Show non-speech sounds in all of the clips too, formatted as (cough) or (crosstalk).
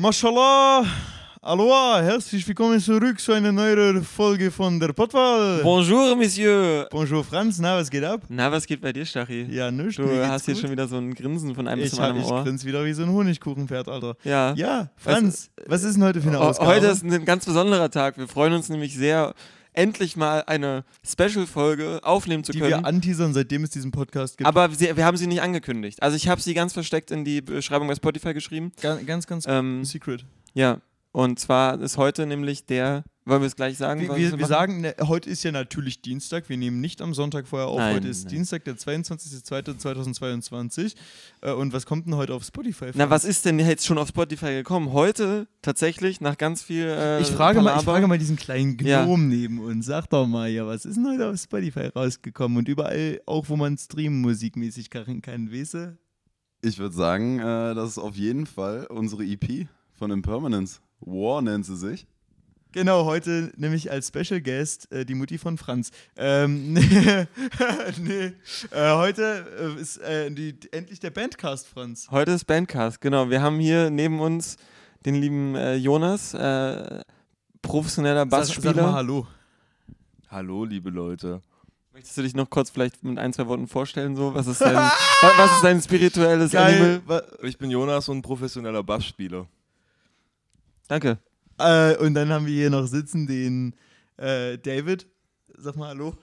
Mashallah, Aloha, herzlich willkommen zurück zu einer neuen Folge von der Pottwahl. Bonjour, Monsieur. Bonjour Franz, na, was geht ab? Na, was geht bei dir, Stachi? Ja, nichts. Du hast hier gut. schon wieder so ein Grinsen von einem bis Ich, zum anderen ich Ohr. grinse wieder wie so ein Honigkuchenpferd, Alter. Ja. Ja, Franz, was ist denn heute für eine Ausgabe? Heute ist ein ganz besonderer Tag. Wir freuen uns nämlich sehr, endlich mal eine Special-Folge aufnehmen zu die können. wir anteasern, seitdem es diesen Podcast gibt. Aber sie, wir haben sie nicht angekündigt. Also ich habe sie ganz versteckt in die Beschreibung bei Spotify geschrieben. ganz, ganz, ganz Ähm, secret. ja. Und zwar ist heute nämlich der, wollen wir es gleich sagen? Wir, wir, wir sagen, ne, heute ist ja natürlich Dienstag. Wir nehmen nicht am Sonntag vorher auf. Nein, heute ist nein. Dienstag, der 22.02.2022. Äh, Und was kommt denn heute auf Spotify? Na, was ist denn jetzt schon auf Spotify gekommen? Heute tatsächlich, nach ganz viel. Äh, Ich frage, mal, ich frage mal diesen kleinen Ja. Gnom neben uns. Sag doch mal, ja, was ist denn heute auf Spotify rausgekommen? Und überall, auch wo man streamen musikmäßig machen kann, weißt du? Ich würde sagen, äh, das ist auf jeden Fall unsere EP von Impermanence. War nennt sie sich. Genau, heute nämlich als Special Guest äh, die Mutti von Franz. Ähm, (laughs) nee, nee. Äh, heute äh, ist äh, die, endlich der Bandcast, Franz. Heute ist Bandcast, genau. Wir haben hier neben uns den lieben äh, Jonas, äh, professioneller Sag, sag mal Bassspieler. Hallo. Hallo, liebe Leute. Möchtest du dich noch kurz vielleicht mit ein, zwei Worten vorstellen? So? Was, ist (laughs) dein, wa- was ist dein spirituelles Geil. Animal? Ich bin Jonas und professioneller Bassspieler. Danke. Äh, und dann haben wir hier noch sitzen den äh, David. Sag mal Hallo.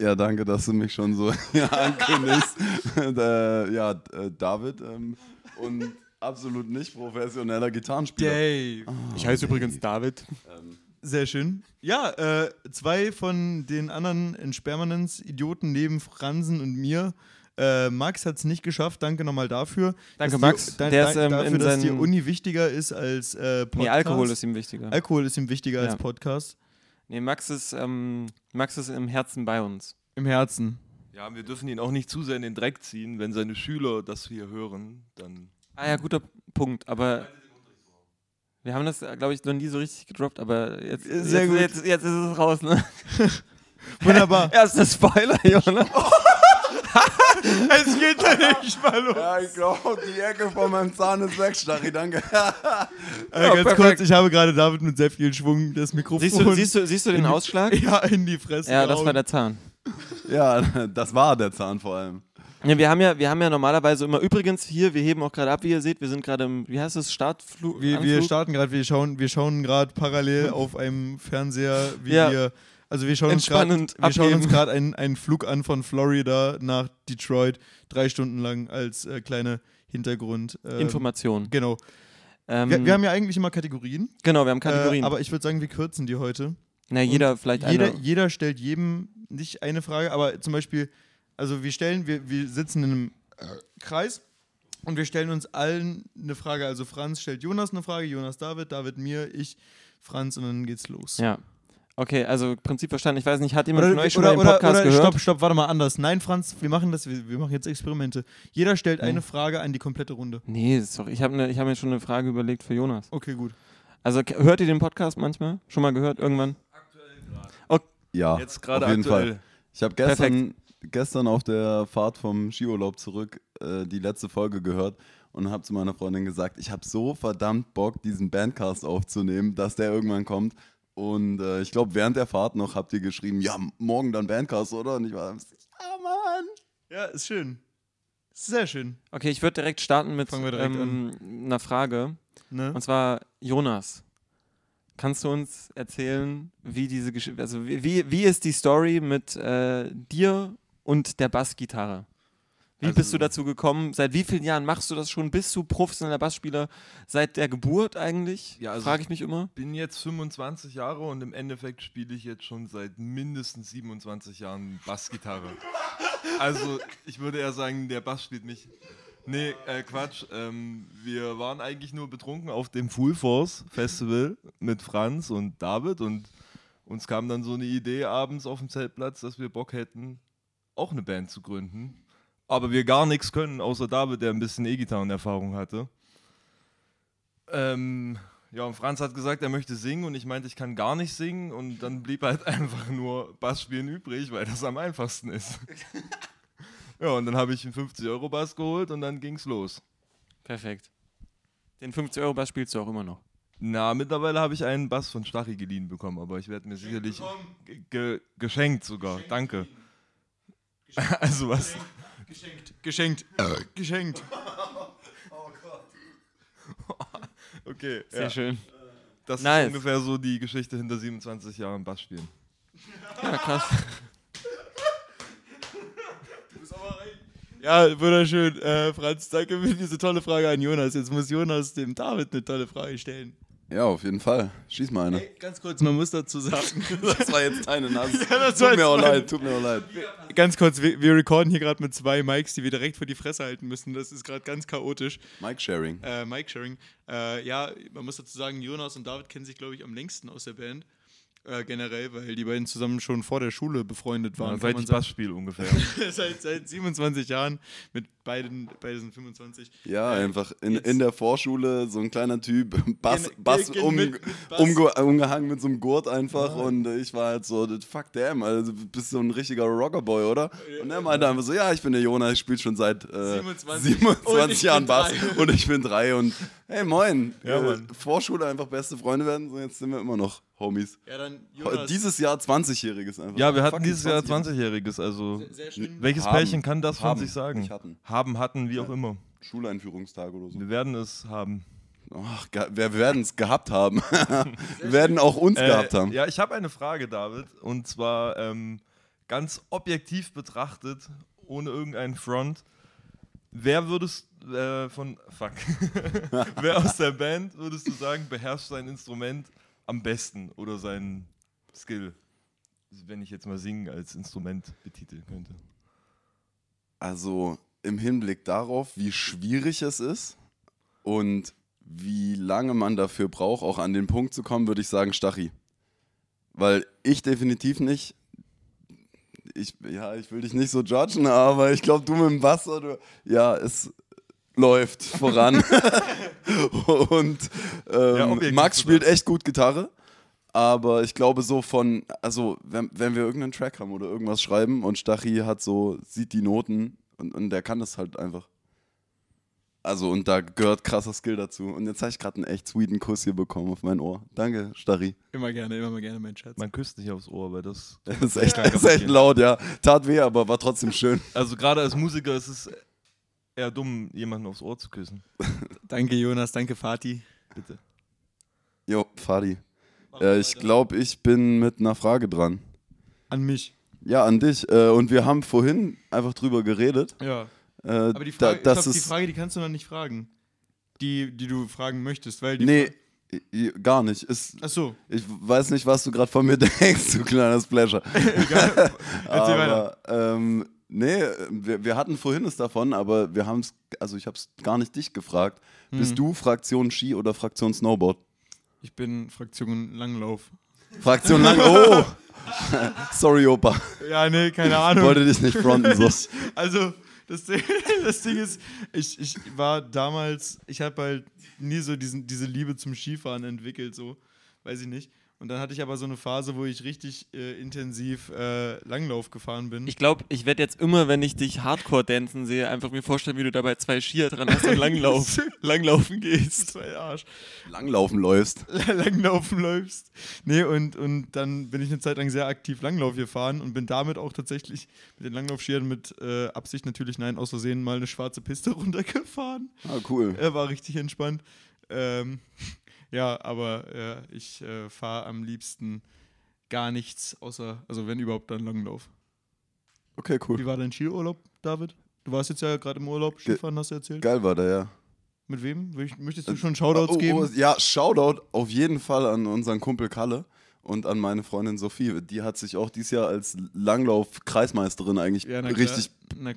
Ja, danke, dass du mich schon so (laughs) ankündigst. (laughs) äh, ja, äh, David ähm, und absolut nicht professioneller Gitarrenspieler. Dave. Ich heiße übrigens David. Ähm, Sehr schön. Ja, äh, zwei von den anderen Inspermanens-Idioten neben Fransen und mir. Äh, Max hat es nicht geschafft, danke nochmal dafür. Danke, Max. Die, da, Der da, ist, ähm, dafür, dass die Uni wichtiger ist als äh, Podcast. Nee, Alkohol ist ihm wichtiger. Alkohol ist ihm wichtiger Ja. als Podcast. nee, Max ist, ähm, Max ist im Herzen bei uns. Im Herzen. Ja, wir dürfen ihn auch nicht zu sehr in den Dreck ziehen. Wenn seine Schüler das hier hören, dann. Ah ja, guter Punkt, aber wir haben das, glaube ich, noch nie so richtig gedroppt, aber jetzt, Sehr jetzt, gut. Jetzt, jetzt ist es raus, ne? (laughs) Wunderbar. (laughs) Erster Spoiler, Jonas. (laughs) (laughs) es geht ja nicht mal los. ja, ich glaube, die Ecke von meinem Zahn ist weg, Stachy, danke. (laughs) Äh, ganz perfekt. kurz, ich habe gerade David mit sehr viel Schwung das Mikrofon Siehst du, siehst du, siehst du den Ausschlag? (laughs) ja, in die Fresse Ja, das war der Zahn. ja, das war der Zahn vor allem. Ja, wir haben ja, wir haben ja normalerweise immer, übrigens hier, wir heben auch gerade ab, wie ihr seht, wir sind gerade im, wie heißt es, Startflug? Wir, wir starten gerade, wir schauen, wir schauen gerade parallel auf einem Fernseher, wie Ja. wir. Also wir schauen uns gerade Entspannend schauen uns gerade einen, einen Flug an von Florida nach Detroit, drei Stunden lang als äh, kleine Hintergrund. ähm, Information. Genau. Ähm, Wir, wir haben ja eigentlich immer Kategorien. genau, wir haben Kategorien. Äh, aber ich würde sagen, wir kürzen die heute. Na, jeder vielleicht Jeder, eine. jeder stellt jedem nicht eine Frage, aber zum Beispiel, also wir stellen, wir, wir sitzen in einem äh, Kreis und wir stellen uns allen eine Frage. Also Franz stellt Jonas eine Frage, Jonas David, David mir, ich, Franz und dann geht's los. Ja. Okay, also Prinzip verstanden. Ich weiß nicht, hat jemand Oder, von euch schon oder, mal den oder, Podcast oder gehört? stopp, stopp, warte mal anders. Nein, Franz, wir machen das, wir, wir machen jetzt Experimente. Jeder stellt Ja. eine Frage an die komplette Runde. Nee, sorry, ich habe ne, ich hab mir schon eine Frage überlegt für Jonas. Okay, gut. Also hört ihr den Podcast manchmal? Schon mal gehört irgendwann? Ja, Jetzt gerade auf jeden aktuell. Fall. Ich habe gestern, gestern auf der Fahrt vom Skiurlaub zurück äh, die letzte Folge gehört und habe zu meiner Freundin gesagt, ich habe so verdammt Bock, diesen Bandcast aufzunehmen, dass der irgendwann kommt. Und äh, ich glaube, während der Fahrt noch habt ihr geschrieben, ja, morgen dann Bandcast, oder? Und ich war, ja, Mann. Ja, ist schön. Sehr schön. Okay, ich würde direkt starten mit direkt ähm, einer Frage. Ne? Und zwar, Jonas, kannst du uns erzählen, wie diese Geschichte, also wie, wie, wie ist die Story mit äh, dir und der Bassgitarre? Wie bist Also- du dazu gekommen? Seit wie vielen Jahren machst du das schon? Bist du professioneller Bassspieler seit der Geburt eigentlich? Ja, also- Frage ich mich immer. bin jetzt 25 Jahre und im Endeffekt spiele ich jetzt schon seit mindestens 27 Jahren Bassgitarre. Also ich würde eher sagen, der Bass spielt mich. Nee, äh, Quatsch. Ähm, wir waren eigentlich nur betrunken auf dem Full Force Festival mit Franz und David und uns kam dann so eine Idee abends auf dem Zeltplatz, dass wir Bock hätten, auch eine Band zu gründen. Aber wir gar nichts können, außer David, der ein bisschen E-Gitarren-Erfahrung hatte. Ähm, ja, und Franz hat gesagt, er möchte singen und ich meinte, ich kann gar nicht singen und dann blieb halt (laughs) einfach nur Bassspielen übrig, weil das am einfachsten ist. (laughs) ja, und dann habe ich einen 50-Euro-Bass geholt und dann ging's los. Perfekt. Den 50-Euro-Bass spielst du auch immer noch. Na, mittlerweile habe ich einen Bass von Stachy geliehen bekommen, aber ich werde mir sicherlich ge ge geschenkt sogar. Danke. (laughs) Also was? Geschenkt. Geschenkt. Geschenkt. (laughs) (laughs) Okay, Sehr ja. schön. das Nice. ist ungefähr so die Geschichte hinter 27 Jahren Bass spielen. Ja, krass. (laughs) Ja, wunderschön. Äh, Franz, danke für diese tolle Frage an Jonas. Jetzt muss Jonas dem David eine tolle Frage stellen. Ja, auf jeden Fall. Schieß mal eine. Hey, ganz kurz, man muss dazu sagen. (laughs) Das war jetzt deine Nase. das tut mir auch leid, tut mir auch leid. ganz kurz, wir, wir recorden hier gerade mit zwei Mics, die wir direkt vor die Fresse halten müssen. Das ist gerade ganz chaotisch. Mic Sharing. Äh, Mic-Sharing. Äh, ja, man muss dazu sagen, Jonas und David kennen sich, glaube ich, am längsten aus der Band. Äh, generell, weil die beiden zusammen schon vor der Schule befreundet waren. Ja, seit man ich sagen. Bass spiele ungefähr. (laughs) seit, seit 27 Jahren mit beiden, beide sind 25. Ja, Äh, einfach in, in der Vorschule so ein kleiner Typ, (laughs) Bass, Gen- Bass, gen- um, mit- mit Bass. umge umgehangen mit so einem Gurt einfach und äh, ich war halt so, fuck damn, also du bist so ein richtiger Rockerboy, oder? Und er meinte einfach so, ja, ich bin der Jonas, ich spiele schon seit äh, 27. 27, Und ich Jahren Bass drei. und ich bin drei und hey moin, Ja, äh. Vorschule einfach beste Freunde werden, so jetzt sind wir immer noch Homies. Ja, dann Jonas. Dieses Jahr 20-Jähriges einfach. Ja, wir hatten Fucking dieses Jahr 20. 20-Jähriges, also sehr, sehr schön. welches Haben. Pärchen kann das von Haben. sich sagen? Hatten. Haben, hatten, wie auch immer. Schuleinführungstag oder so. Wir werden es haben. Ach, wir werden es gehabt haben. (laughs) wir werden auch uns gehabt Äh, haben. Ja, ich habe eine Frage, David. Und zwar ähm, ganz objektiv betrachtet, ohne irgendeinen Front. Wer würdest äh, von. Fuck. (laughs) Wer aus der Band würdest du sagen, beherrscht sein Instrument am besten oder sein Skill? Wenn ich jetzt mal Singen als Instrument betiteln könnte. Also im Hinblick darauf, wie schwierig es ist und wie lange man dafür braucht, auch an den Punkt zu kommen, würde ich sagen Stachy. Weil ich definitiv nicht. Ich, ja, ich will dich nicht so judgen, aber ich glaube, du mit dem Wasser, du, ja, es läuft voran. (laughs) und Ja, ähm, objektiv Max spielt echt gut Gitarre. Aber ich glaube so von, also wenn, wenn wir irgendeinen Track haben oder irgendwas schreiben und Stachy hat so, sieht die Noten und, und der kann das halt einfach. Also und da gehört krasser Skill dazu. Und jetzt habe ich gerade einen echt sweeten Kuss hier bekommen auf mein Ohr. Danke, Stachy. Immer gerne, immer mal gerne, mein Schatz. Man küsst nicht aufs Ohr, weil das. (laughs) Das ist echt, das ist echt laut, ja. Tat weh, aber war trotzdem schön. Also gerade als Musiker ist es eher dumm, jemanden aufs Ohr zu küssen. (laughs) Danke, Jonas, danke, Fatih. Bitte. Jo, Fadi. Äh, ich glaube, ich bin mit einer Frage dran. An mich. Ja, an dich. Äh, und wir haben vorhin einfach drüber geredet. Ja. Äh, Aber die da, Frage, das ich glaub, die Frage, die kannst du noch nicht fragen. Die, die du fragen möchtest, weil die Nee, Fra- gar nicht. Ist, Ach so, ich weiß nicht, was du gerade von mir (laughs) denkst, du kleiner Splasher. (laughs) egal. Erzähl weiter. aber, ähm, nee, wir, wir hatten vorhin es davon, aber wir haben es, also ich habe es gar nicht dich gefragt. Mhm. Bist du Fraktion Ski oder Fraktion Snowboard? Ich bin Fraktion Langlauf. Fraktion Lang. (laughs) Oh! (laughs) Sorry, Opa. Ja, nee, keine Ahnung. Wollte dich nicht fronten so. (laughs) Also, das Ding, das Ding ist, ich, ich war damals, ich habe halt nie so diesen, diese Liebe zum Skifahren entwickelt, so, weiß ich nicht. Und dann hatte ich aber so eine Phase, wo ich richtig äh, intensiv äh, Langlauf gefahren bin. Ich glaube, ich werde jetzt immer, wenn ich dich Hardcore-Dancen sehe, einfach mir vorstellen, wie du dabei zwei Skier dran hast und (laughs) Langlauf, Langlaufen gehst. zwei Arsch. Langlaufen läufst. (laughs) Langlaufen läufst. Nee, und, und dann bin ich eine Zeit lang sehr aktiv Langlauf gefahren und bin damit auch tatsächlich mit den Langlaufskiern mit äh, Absicht natürlich, nein, aus Versehen mal eine schwarze Piste (laughs) runtergefahren. Ah, cool. Er war richtig entspannt. Ähm, ja, aber äh, ich äh, fahre am liebsten gar nichts, außer, also wenn überhaupt, dann Langlauf. Okay, cool. Wie war dein Skiurlaub, David? Du warst jetzt ja gerade im Urlaub, Skifahren hast du erzählt. Geil war der, ja. Mit wem? Möcht- Möchtest du schon Shoutouts Oh, geben? oh, ja, Shoutout auf jeden Fall an unseren Kumpel Kalle und an meine Freundin Sophie. Die hat sich auch dieses Jahr als Langlauf-Kreismeisterin eigentlich Ja, richtig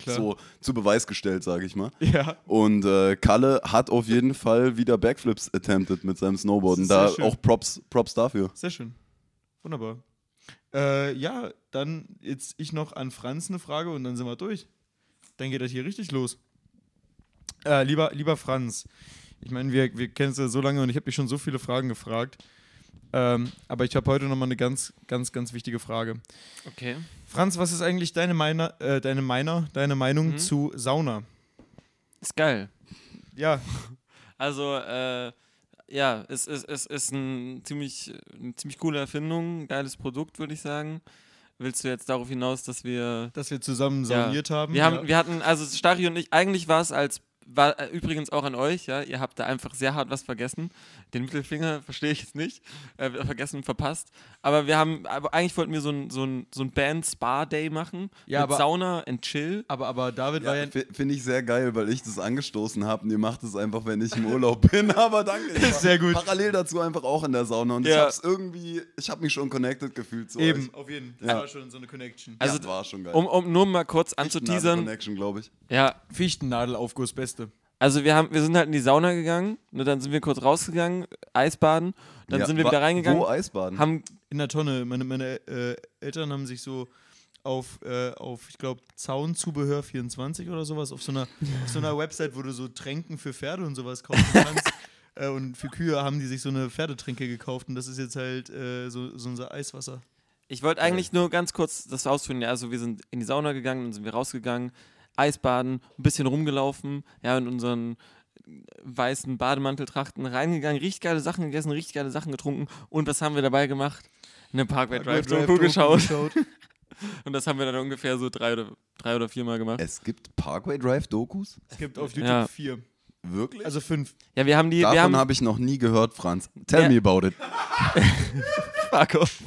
so zu Beweis gestellt, sage ich mal. Ja, Und äh, Kalle hat auf jeden Fall wieder Backflips attempted mit seinem Snowboarden. Da schön. auch Props, Props dafür. sehr schön. Wunderbar. Äh, ja, dann jetzt ich noch an Franz eine Frage und dann sind wir durch. Dann geht das hier richtig los. Äh, lieber, lieber Franz, ich meine, wir, wir kennen es ja so lange und ich habe dich schon so viele Fragen gefragt. Ähm, aber ich habe heute nochmal eine ganz, ganz, ganz wichtige Frage. Okay. Franz, was ist eigentlich deine, Meiner, äh, deine, Meiner, deine Meinung Mhm. zu Sauna? Ist geil. Ja, (laughs) Also, äh, ja, es ist, es ist ein ziemlich, eine ziemlich coole Erfindung, geiles Produkt, würde ich sagen. Willst du jetzt darauf hinaus, dass wir. Dass wir zusammen Ja. sauniert haben. Wir, haben, ja. wir hatten, also Stari und ich, eigentlich war es als. War äh, übrigens auch an euch, ja. Ihr habt da einfach sehr hart was vergessen. Den Mittelfinger (laughs) verstehe ich jetzt nicht. Äh, vergessen, verpasst. Aber wir haben, aber eigentlich wollten wir so ein, so ein, so ein Band-Spa-Day machen. Ja, mit aber- Sauna and Chill. aber, aber David war Ja, ja. fi- Finde ich sehr geil, weil ich das angestoßen habe und ihr macht es einfach, wenn ich im Urlaub (laughs) bin. Aber danke. Ich (laughs) war Sehr gut. Parallel dazu einfach auch in der Sauna und ich Ja. habe es irgendwie, ich habe mich schon connected gefühlt zu Eben, euch. auf jeden Fall. Ja. Das war schon so eine Connection. Also, ja, war schon geil. Um, um nur mal kurz anzuteasern. Connection, glaube ich. Ja, Fichtennadelaufguss, beste. Also wir haben, wir sind halt in die Sauna gegangen, ne, dann sind wir kurz rausgegangen, Eisbaden, dann Ja, sind wir wa- wieder reingegangen, Wo Eisbaden? haben In der Tonne. Meine, meine äh, Eltern haben sich so auf, äh, auf ich glaube, Zaunzubehör 24 oder sowas, auf so, einer, auf so einer (laughs) Website, wo du so Tränken für Pferde und sowas kaufen kannst. (laughs) äh, und für Kühe haben die sich so eine Pferdetränke gekauft und das ist jetzt halt äh, so, so unser Eiswasser. Ich wollte eigentlich nur ganz kurz das ausführen. Ja, also wir sind in die Sauna gegangen, dann sind wir rausgegangen, Eisbaden, ein bisschen rumgelaufen, ja, in unseren weißen Bademanteltrachten reingegangen, richtig geile Sachen gegessen, richtig geile Sachen getrunken. Und was haben wir dabei gemacht? Eine Parkway Drive Doku geschaut. (laughs) Und das haben wir dann ungefähr so drei oder, drei oder viermal gemacht. es gibt Parkway Drive Dokus? Es gibt auf YouTube Ja. vier. Wirklich? Also fünf. Ja, wir haben die, wir Davon habe ich noch nie gehört, Franz. Tell Ja. me about it. (laughs) Fuck off.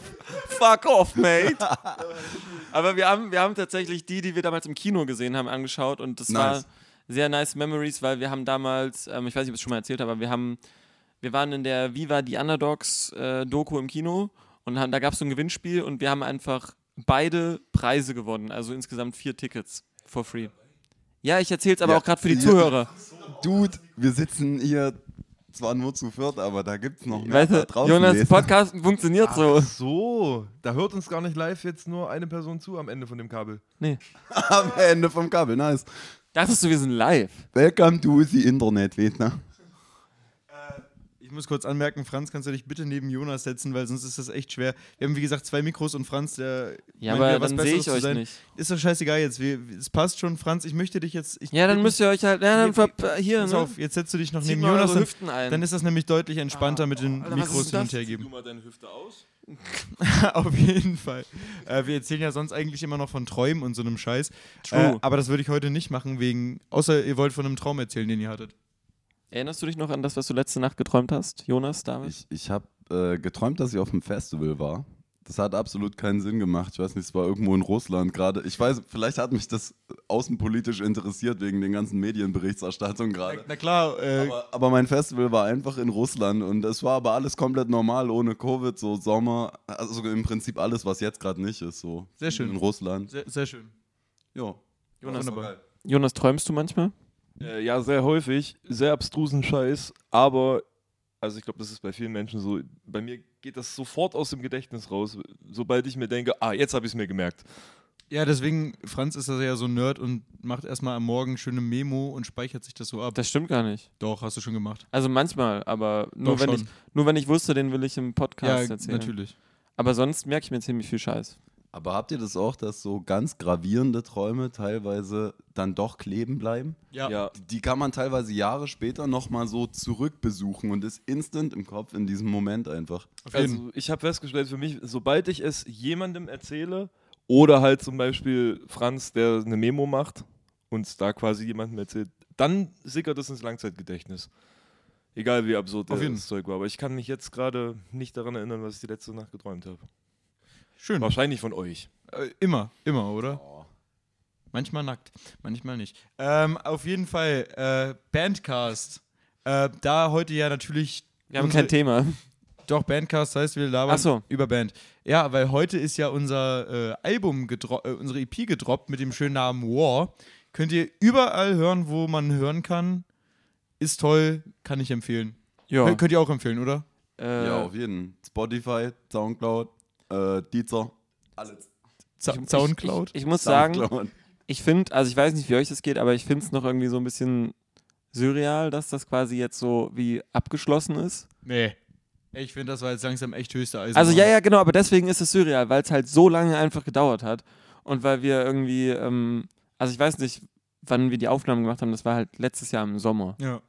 Fuck off, (laughs) mate. Aber wir haben, wir haben tatsächlich die, die wir damals im Kino gesehen haben, angeschaut und das war Nice. sehr nice Memories, weil wir haben damals, ähm, ich weiß nicht, ob ich es schon mal erzählt habe, aber wir haben, wir waren in der Viva die Underdogs äh, Doku im Kino und haben, da gab es so ein Gewinnspiel und wir haben einfach beide Preise gewonnen, also insgesamt vier Tickets for free. Ja, ich erzähle es aber Ja, auch gerade für die ja. Zuhörer. Dude, wir sitzen hier zwar nur zu viert, aber da gibt es noch mehr Weißt da du, draußen. Jonas, lesen. Podcast funktioniert so. Ach so, da hört uns gar nicht live jetzt nur eine Person zu am Ende von dem Kabel. Nee. (laughs) Am Ende vom Kabel, nice. Dachtest du, wir sind live? Welcome to the Internet, du? Ich muss kurz anmerken, Franz, kannst du dich bitte neben Jonas setzen, weil sonst ist das echt schwer. Wir haben, wie gesagt, zwei Mikros und Franz, der. Ja, aber dann sehe ich zu euch sein. nicht. Ist doch scheißegal jetzt. Wir, es passt schon, Franz. Ich möchte dich jetzt. Ich Ja, dann müsst ihr euch halt, ja, dann Hier, ver- hier, Pass ne? auf, jetzt setzt du dich noch Zieht neben Jonas, Hüften ein. dann ist das nämlich deutlich entspannter mit den Alter, Mikros hin und her geben. mal deine Hüfte aus. (laughs) Auf jeden Fall. Äh, wir erzählen ja sonst eigentlich immer noch von Träumen und so einem Scheiß. True. Äh, aber das würde ich heute nicht machen, wegen. Außer ihr wollt von einem Traum erzählen, den ihr hattet. Erinnerst du dich noch an das, was du letzte Nacht geträumt hast, Jonas, David? Ich, ich habe äh, geträumt, dass ich auf einem Festival war. Das hat absolut keinen Sinn gemacht. Ich weiß nicht, es war irgendwo in Russland gerade. Ich weiß, vielleicht hat mich das außenpolitisch interessiert wegen den ganzen Medienberichterstattungen gerade. Na klar, äh, Aber, aber mein Festival war einfach in Russland und es war aber alles komplett normal, ohne Covid, so Sommer, also im Prinzip alles, was jetzt gerade nicht ist, so Sehr schön. in Russland. sehr, sehr schön. Ja. Jonas, Wunderbar. Jonas, träumst du manchmal? Äh, ja, sehr häufig, sehr abstrusen Scheiß, aber, also ich glaube, das ist bei vielen Menschen so, bei mir geht das sofort aus dem Gedächtnis raus, sobald ich mir denke, ah, jetzt habe ich es mir gemerkt. Ja, deswegen, Franz ist das ja so ein Nerd und macht erstmal am Morgen schöne Memo und speichert sich das so ab. Das stimmt gar nicht. Doch, hast du schon gemacht. Also manchmal, aber nur, Doch, wenn schon. ich, nur wenn ich wusste, den will ich im Ja, Podcast erzählen. natürlich. Aber sonst merke ich mir ziemlich viel Scheiß. Aber habt ihr das auch, dass so ganz gravierende Träume teilweise dann doch kleben bleiben? Ja. Die kann man teilweise Jahre später nochmal so zurückbesuchen und ist instant im Kopf in diesem Moment einfach. Also ich habe festgestellt für mich, sobald ich es jemandem erzähle oder halt zum Beispiel Franz, der eine Memo macht und da quasi jemandem erzählt, dann sickert es ins Langzeitgedächtnis. Egal wie absurd das Zeug war. Aber ich kann mich jetzt gerade nicht daran erinnern, was ich die letzte Nacht geträumt habe. Schön. Wahrscheinlich von euch. Äh, immer, immer, oder? Manchmal nackt, manchmal nicht. Ähm, auf jeden Fall, äh, Bandcast. Äh, da heute ja natürlich. Wir haben kein Thema. Doch, Bandcast heißt, wir labern so. über Band. Ja, weil heute ist ja unser äh, Album, gedro- äh, unsere EP gedroppt mit dem schönen Namen War. Könnt ihr überall hören, wo man hören kann. Ist toll, kann ich empfehlen. Ja. Könnt- Könnt ihr auch empfehlen, oder? Äh, Ja, auf jeden. Spotify, Soundcloud, äh, Deezer. Alles. Za ich- Soundcloud? Ich, ich, ich muss sagen, Soundcloud. ich finde, also ich weiß nicht, wie euch das geht, aber ich finde es noch irgendwie so ein bisschen surreal, dass das quasi jetzt so wie abgeschlossen ist. nee. Ich finde, das war jetzt langsam echt höchste Eisen. Also ja, ja, genau, aber deswegen ist es surreal, weil es halt so lange einfach gedauert hat und weil wir irgendwie, ähm, also ich weiß nicht, wann wir die Aufnahmen gemacht haben, das war halt letztes Jahr im Sommer. Ja.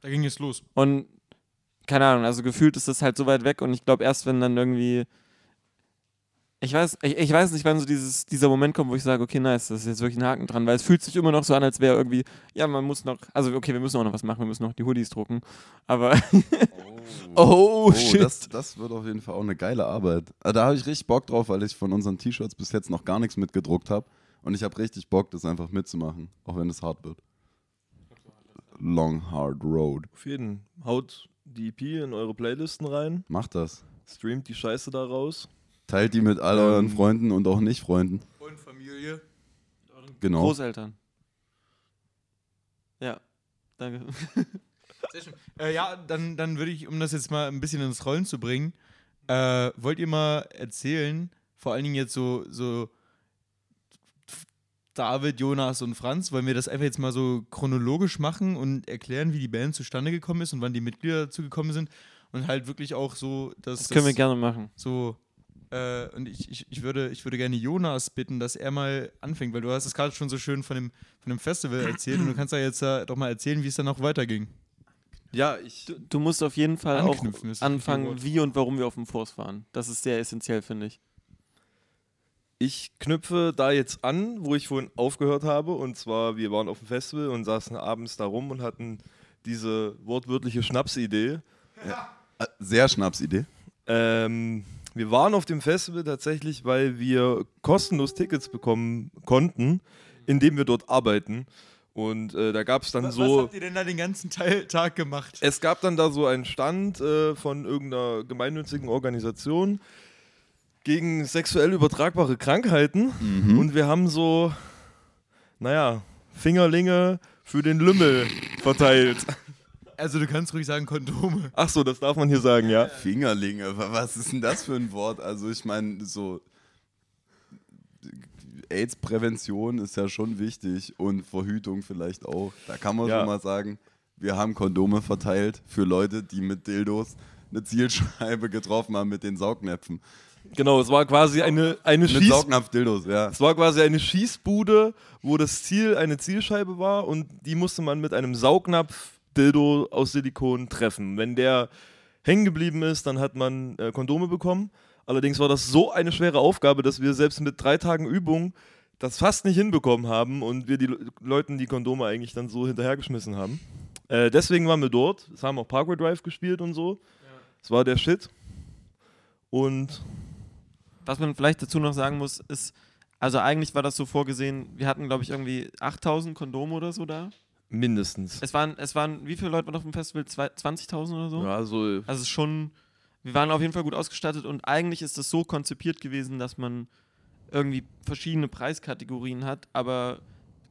Da ging es los. Und keine Ahnung, also gefühlt ist das halt so weit weg und ich glaube erst, wenn dann irgendwie. Ich weiß, ich, ich weiß nicht, wann so dieses, dieser Moment kommt, wo ich sage, okay, nice, das ist jetzt wirklich ein Haken dran, weil es fühlt sich immer noch so an, als wäre irgendwie, ja, man muss noch, also okay, wir müssen auch noch was machen, wir müssen noch die Hoodies drucken, aber (laughs) Oh, shit. Das, das wird auf jeden Fall auch eine geile Arbeit. Ah, Da habe ich richtig Bock drauf, weil ich von unseren T-Shirts bis jetzt noch gar nichts mitgedruckt habe. Und ich habe richtig Bock, das einfach mitzumachen, auch wenn es hart wird. Long Hard Road. Auf jeden. Haut die EP in eure Playlisten rein, Macht das. streamt die Scheiße da raus. Teilt die mit all euren Ähm. Freunden und auch Nicht-Freunden. Und Familie. Genau. Großeltern. Ja, danke. (laughs) Sehr schön. Äh, ja, dann, dann würde ich, um das jetzt mal ein bisschen ins Rollen zu bringen, äh, wollt ihr mal erzählen, vor allen Dingen jetzt so, so David, Jonas und Franz, wollen wir das einfach jetzt mal so chronologisch machen und erklären, wie die Band zustande gekommen ist und wann die Mitglieder dazu gekommen sind und halt wirklich auch so, dass Das können wir gerne machen. so äh, und ich, ich, ich, würde, ich würde gerne Jonas bitten, dass er mal anfängt, weil du hast es gerade schon so schön von dem, von dem Festival erzählt und du kannst ja jetzt äh, doch mal erzählen, wie es dann auch weiterging. Ja, ich. Du, du musst auf jeden Fall auch anfangen, wie und warum wir auf dem Force waren. Das ist sehr essentiell, finde ich. Ich knüpfe da jetzt an, wo ich vorhin aufgehört habe. Und zwar, wir waren auf dem Festival und saßen abends da rum und hatten diese wortwörtliche Schnapsidee. Äh, Sehr Schnapsidee. Ähm, wir waren auf dem Festival tatsächlich, weil wir kostenlos Tickets bekommen konnten, indem wir dort arbeiten. Und äh, da gab es dann Was so. habt ihr denn da den ganzen Teil, Tag gemacht? Es gab dann da so einen Stand äh, von irgendeiner gemeinnützigen Organisation gegen sexuell übertragbare Krankheiten. Mhm. Und wir haben so, naja, Fingerlinge für den Lümmel verteilt. Also du kannst ruhig sagen Kondome. Ach so, das darf man hier sagen, ja. Fingerlinge, wa- was ist denn das für ein Wort? Also ich meine, so AIDS-Prävention ist ja schon wichtig und Verhütung vielleicht auch. Da kann man Ja. schon mal sagen, wir haben Kondome verteilt für Leute, die mit Dildos eine Zielscheibe getroffen haben mit den Saugnäpfen. Genau, es war quasi eine, eine Mit Schieß... Saugnapf-Dildos, ja. Es war quasi eine Schießbude, wo das Ziel eine Zielscheibe war und die musste man mit einem Saugnapf-Dildo aus Silikon treffen. Wenn der hängen geblieben ist, dann hat man äh, Kondome bekommen. Allerdings war das so eine schwere Aufgabe, dass wir selbst mit drei Tagen Übung das fast nicht hinbekommen haben und wir die Le Leuten die Kondome eigentlich dann so hinterhergeschmissen haben. Äh, deswegen waren wir dort. Es haben auch Parkway Drive gespielt und so. Es war der Shit. Und Was man vielleicht dazu noch sagen muss, ist, also eigentlich war das so vorgesehen, wir hatten, glaube ich, irgendwie 8000 Kondome oder so da. Mindestens. Es waren, es waren, wie viele Leute waren auf dem Festival? Zwei- 20.000 oder so? Ja, so Also schon, wir waren auf jeden Fall gut ausgestattet und eigentlich ist es so konzipiert gewesen, dass man irgendwie verschiedene Preiskategorien hat, aber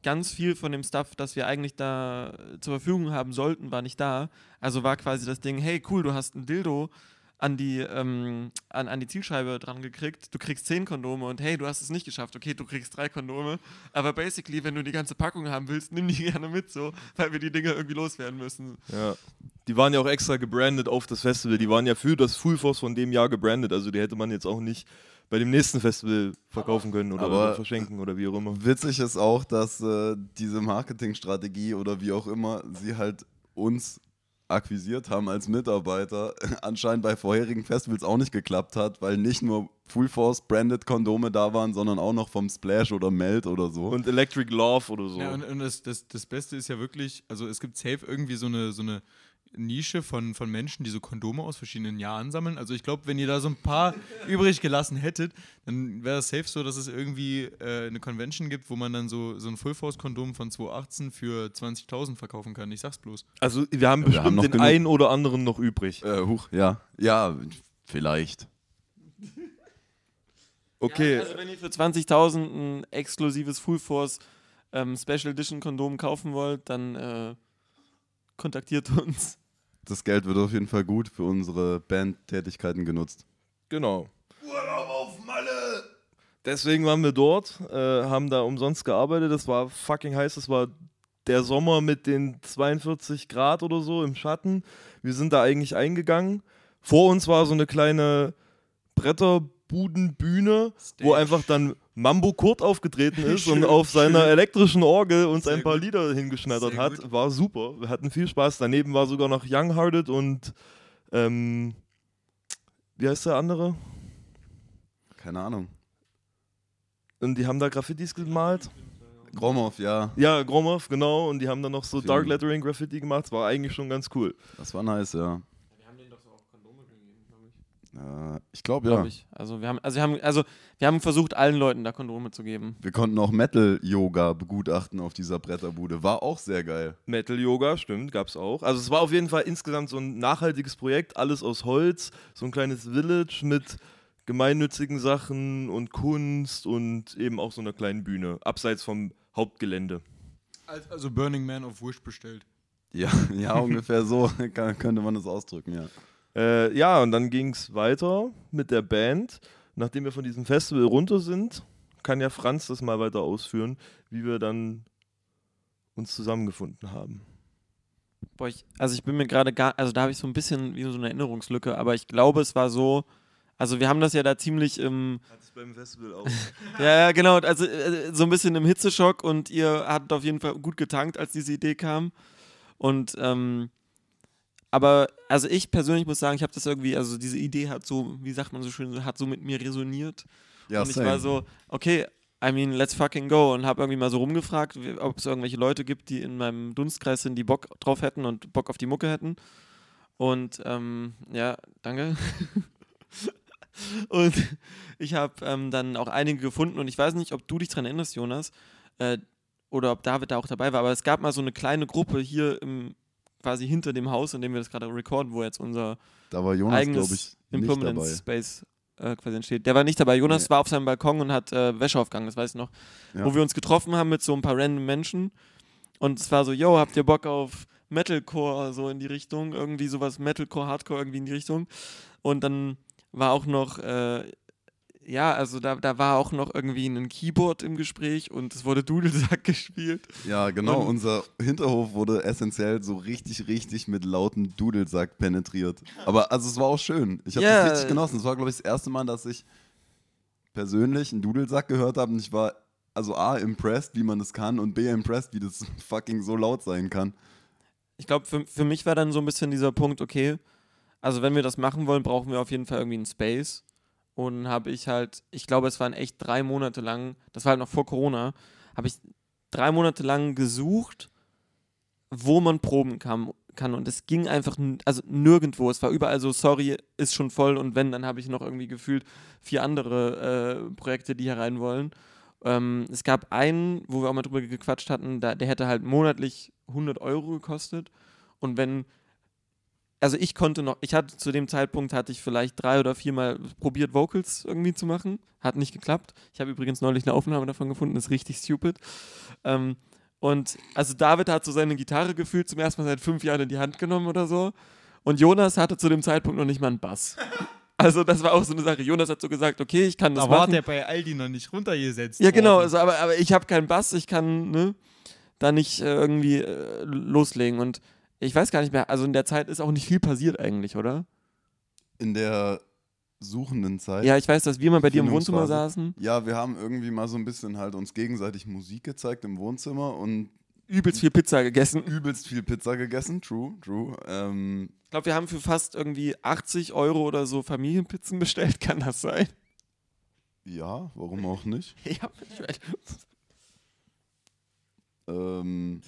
ganz viel von dem Stuff, das wir eigentlich da zur Verfügung haben sollten, war nicht da. Also war quasi das Ding, hey cool, du hast ein Dildo an die, ähm, an, an die Zielscheibe dran gekriegt, du kriegst zehn Kondome und hey, du hast es nicht geschafft, okay, du kriegst drei Kondome, aber basically, wenn du die ganze Packung haben willst, nimm die (laughs) gerne mit so, weil wir die Dinger irgendwie loswerden müssen. Ja. Die waren ja auch extra gebrandet auf das Festival. Die waren ja für das Full Force von dem Jahr gebrandet. Also die hätte man jetzt auch nicht bei dem nächsten Festival verkaufen können oder, Aber- oder verschenken oder wie auch immer. Witzig ist auch, dass äh, diese Marketingstrategie oder wie auch immer sie halt uns akquisiert haben als Mitarbeiter, (laughs) anscheinend bei vorherigen Festivals auch nicht geklappt hat, weil nicht nur Full Force branded Kondome da waren, sondern auch noch vom Splash oder Melt oder so. Und Electric Love oder so. Ja, und, und das, das, das Beste ist ja wirklich, also es gibt safe irgendwie so eine, so eine Nische von, von Menschen, die so Kondome aus verschiedenen Jahren sammeln. Also ich glaube, wenn ihr da so ein paar (laughs) übrig gelassen hättet, dann wäre es safe so, dass es irgendwie äh, eine Convention gibt, wo man dann so, so ein Full Force Kondom von 2018 für 20.000 verkaufen kann. Ich sag's bloß. also wir haben Wir bestimmt haben noch den einen oder anderen noch übrig. äh, huch, ja. Ja, vielleicht. (laughs) Okay. Ja, also wenn ihr für 20.000 ein exklusives Full Force ähm, Special Edition Kondom kaufen wollt, dann äh, kontaktiert uns. Das Geld wird auf jeden Fall gut für unsere Bandtätigkeiten genutzt. Genau. Deswegen waren wir dort, äh, haben da umsonst gearbeitet. Es war fucking heiß. Es war der Sommer mit den 42 Grad oder so im Schatten. Wir sind da eigentlich eingegangen. Vor uns war so eine kleine Budenbühne, wo Stage. einfach dann Mambo Kurt aufgetreten (laughs) ist und Schön, auf seiner schön. elektrischen Orgel uns Sehr ein paar gut. Lieder hingeschneidert Sehr hat. gut. War super. Wir hatten viel Spaß. Daneben war sogar noch Younghearted und ähm, wie heißt der andere? Keine Ahnung. Und die haben da Graffitis gemalt. Gromov, ja. Ja, Gromov, genau. Und die haben dann noch so Dark Lettering Graffiti gemacht. Das war eigentlich schon ganz cool. Das war nice, ja. Wir haben denen doch so auch Kondome gegeben, glaube ich. Glaube, ja. Glaub ich. Also wir haben, also wir haben, also wir haben versucht, allen Leuten da Kondome zu geben. Wir konnten auch Metal-Yoga begutachten auf dieser Bretterbude. War auch sehr geil. Metal Yoga, stimmt, gab's auch. Also es war auf jeden Fall insgesamt so ein nachhaltiges Projekt, alles aus Holz, so ein kleines Village mit gemeinnützigen Sachen und Kunst und eben auch so einer kleinen Bühne, abseits vom Hauptgelände. Also Burning Man auf Wish bestellt. Ja, (laughs) ja ungefähr so (laughs) kann, könnte man das ausdrücken, ja. Äh, ja, und dann ging's weiter mit der Band. Nachdem wir von diesem Festival runter sind, kann ja Franz das mal weiter ausführen, wie wir dann uns zusammengefunden haben. Boah, ich, also ich bin mir gerade gar, also da habe ich so ein bisschen wie so eine Erinnerungslücke, aber ich glaube, es war so, also wir haben das ja da ziemlich im, Hat es beim Festival auch. (laughs) ja, ja, genau, also äh, so ein bisschen im Hitzeschock und ihr hattet auf jeden Fall gut getankt, als diese Idee kam. Und, ähm, aber, also ich persönlich muss sagen, ich habe das irgendwie, also diese Idee hat so, wie sagt man so schön, hat so mit mir resoniert. Ja, und ich same. war so, okay, I mean, let's fucking go. Und habe irgendwie mal so rumgefragt, ob es irgendwelche Leute gibt, die in meinem Dunstkreis sind, die Bock drauf hätten und Bock auf die Mucke hätten. Und ähm, ja, danke. (laughs) und ich habe ähm, dann auch einige gefunden und ich weiß nicht, ob du dich dran erinnerst, Jonas, äh, oder ob David da auch dabei war, aber es gab mal so eine kleine Gruppe hier im quasi hinter dem Haus, in dem wir das gerade recorden, wo jetzt unser da war Jonas, eigenes ich, Impermanence. Space äh, quasi entsteht. Der war nicht dabei. Jonas Nee. war auf seinem Balkon und hat äh, Wäsche aufgegangen, das weiß ich noch. Ja. Wo wir uns getroffen haben mit so ein paar random Menschen. Und es war so, yo, habt ihr Bock auf Metalcore, so in die Richtung? Irgendwie sowas Metalcore, Hardcore irgendwie in die Richtung. Und dann war auch noch, äh, ja, also da, da war auch noch irgendwie ein Keyboard im Gespräch und es wurde Dudelsack (laughs) gespielt. Ja, genau. Und- unser Hinterhof wurde essentiell so richtig, richtig mit lautem Dudelsack penetriert. Aber also es war auch schön. Ich habe Ja. das richtig genossen. Es war, glaube ich, das erste Mal, dass ich persönlich einen Dudelsack gehört habe. Und ich war also A, impressed, wie man das kann und B, impressed, wie das (laughs) fucking so laut sein kann. Ich glaube, für, für mich war dann so ein bisschen dieser Punkt, okay, also wenn wir das machen wollen, brauchen wir auf jeden Fall irgendwie einen Space. Und habe ich halt, ich glaube, es waren echt drei Monate lang, das war halt noch vor Corona, habe ich drei Monate lang gesucht, wo man proben kann. kann. Und es ging einfach, also nirgendwo. Es war überall so, sorry, ist schon voll. Und wenn, dann habe ich noch irgendwie gefühlt vier andere äh, Projekte, die hier rein wollen. Ähm, es gab einen, wo wir auch mal drüber gequatscht hatten, da, der hätte halt monatlich 100 Euro gekostet. Und wenn, also ich konnte noch, ich hatte zu dem Zeitpunkt, hatte ich vielleicht drei oder viermal probiert, Vocals irgendwie zu machen. Hat nicht geklappt. Ich habe übrigens neulich eine Aufnahme davon gefunden, ist richtig stupid. Ähm, und also David hat so seine Gitarre gefühlt zum ersten Mal seit fünf Jahren in die Hand genommen oder so. Und Jonas hatte zu dem Zeitpunkt noch nicht mal einen Bass. (laughs) Also das war auch so eine Sache. Jonas hat so gesagt, okay, ich kann das Da war machen. der bei Aldi noch nicht runtergesetzt. Ja, genau, also, aber, aber ich habe keinen Bass, ich kann ne, da nicht äh, irgendwie äh, loslegen. Und ich weiß gar nicht mehr, also in der Zeit ist auch nicht viel passiert eigentlich, oder? In der suchenden Zeit. Ja, ich weiß, dass wir mal bei dir im Wohnzimmer saßen. Ja, wir haben irgendwie mal so ein bisschen halt uns gegenseitig Musik gezeigt im Wohnzimmer und Übelst viel Pizza gegessen. übelst viel Pizza gegessen. True, true. Ähm, Ich glaube, wir haben für fast irgendwie 80 Euro oder so Familienpizzen bestellt, (laughs) kann das sein? ja, warum auch nicht? (laughs) Ja, ich weiß. Ähm,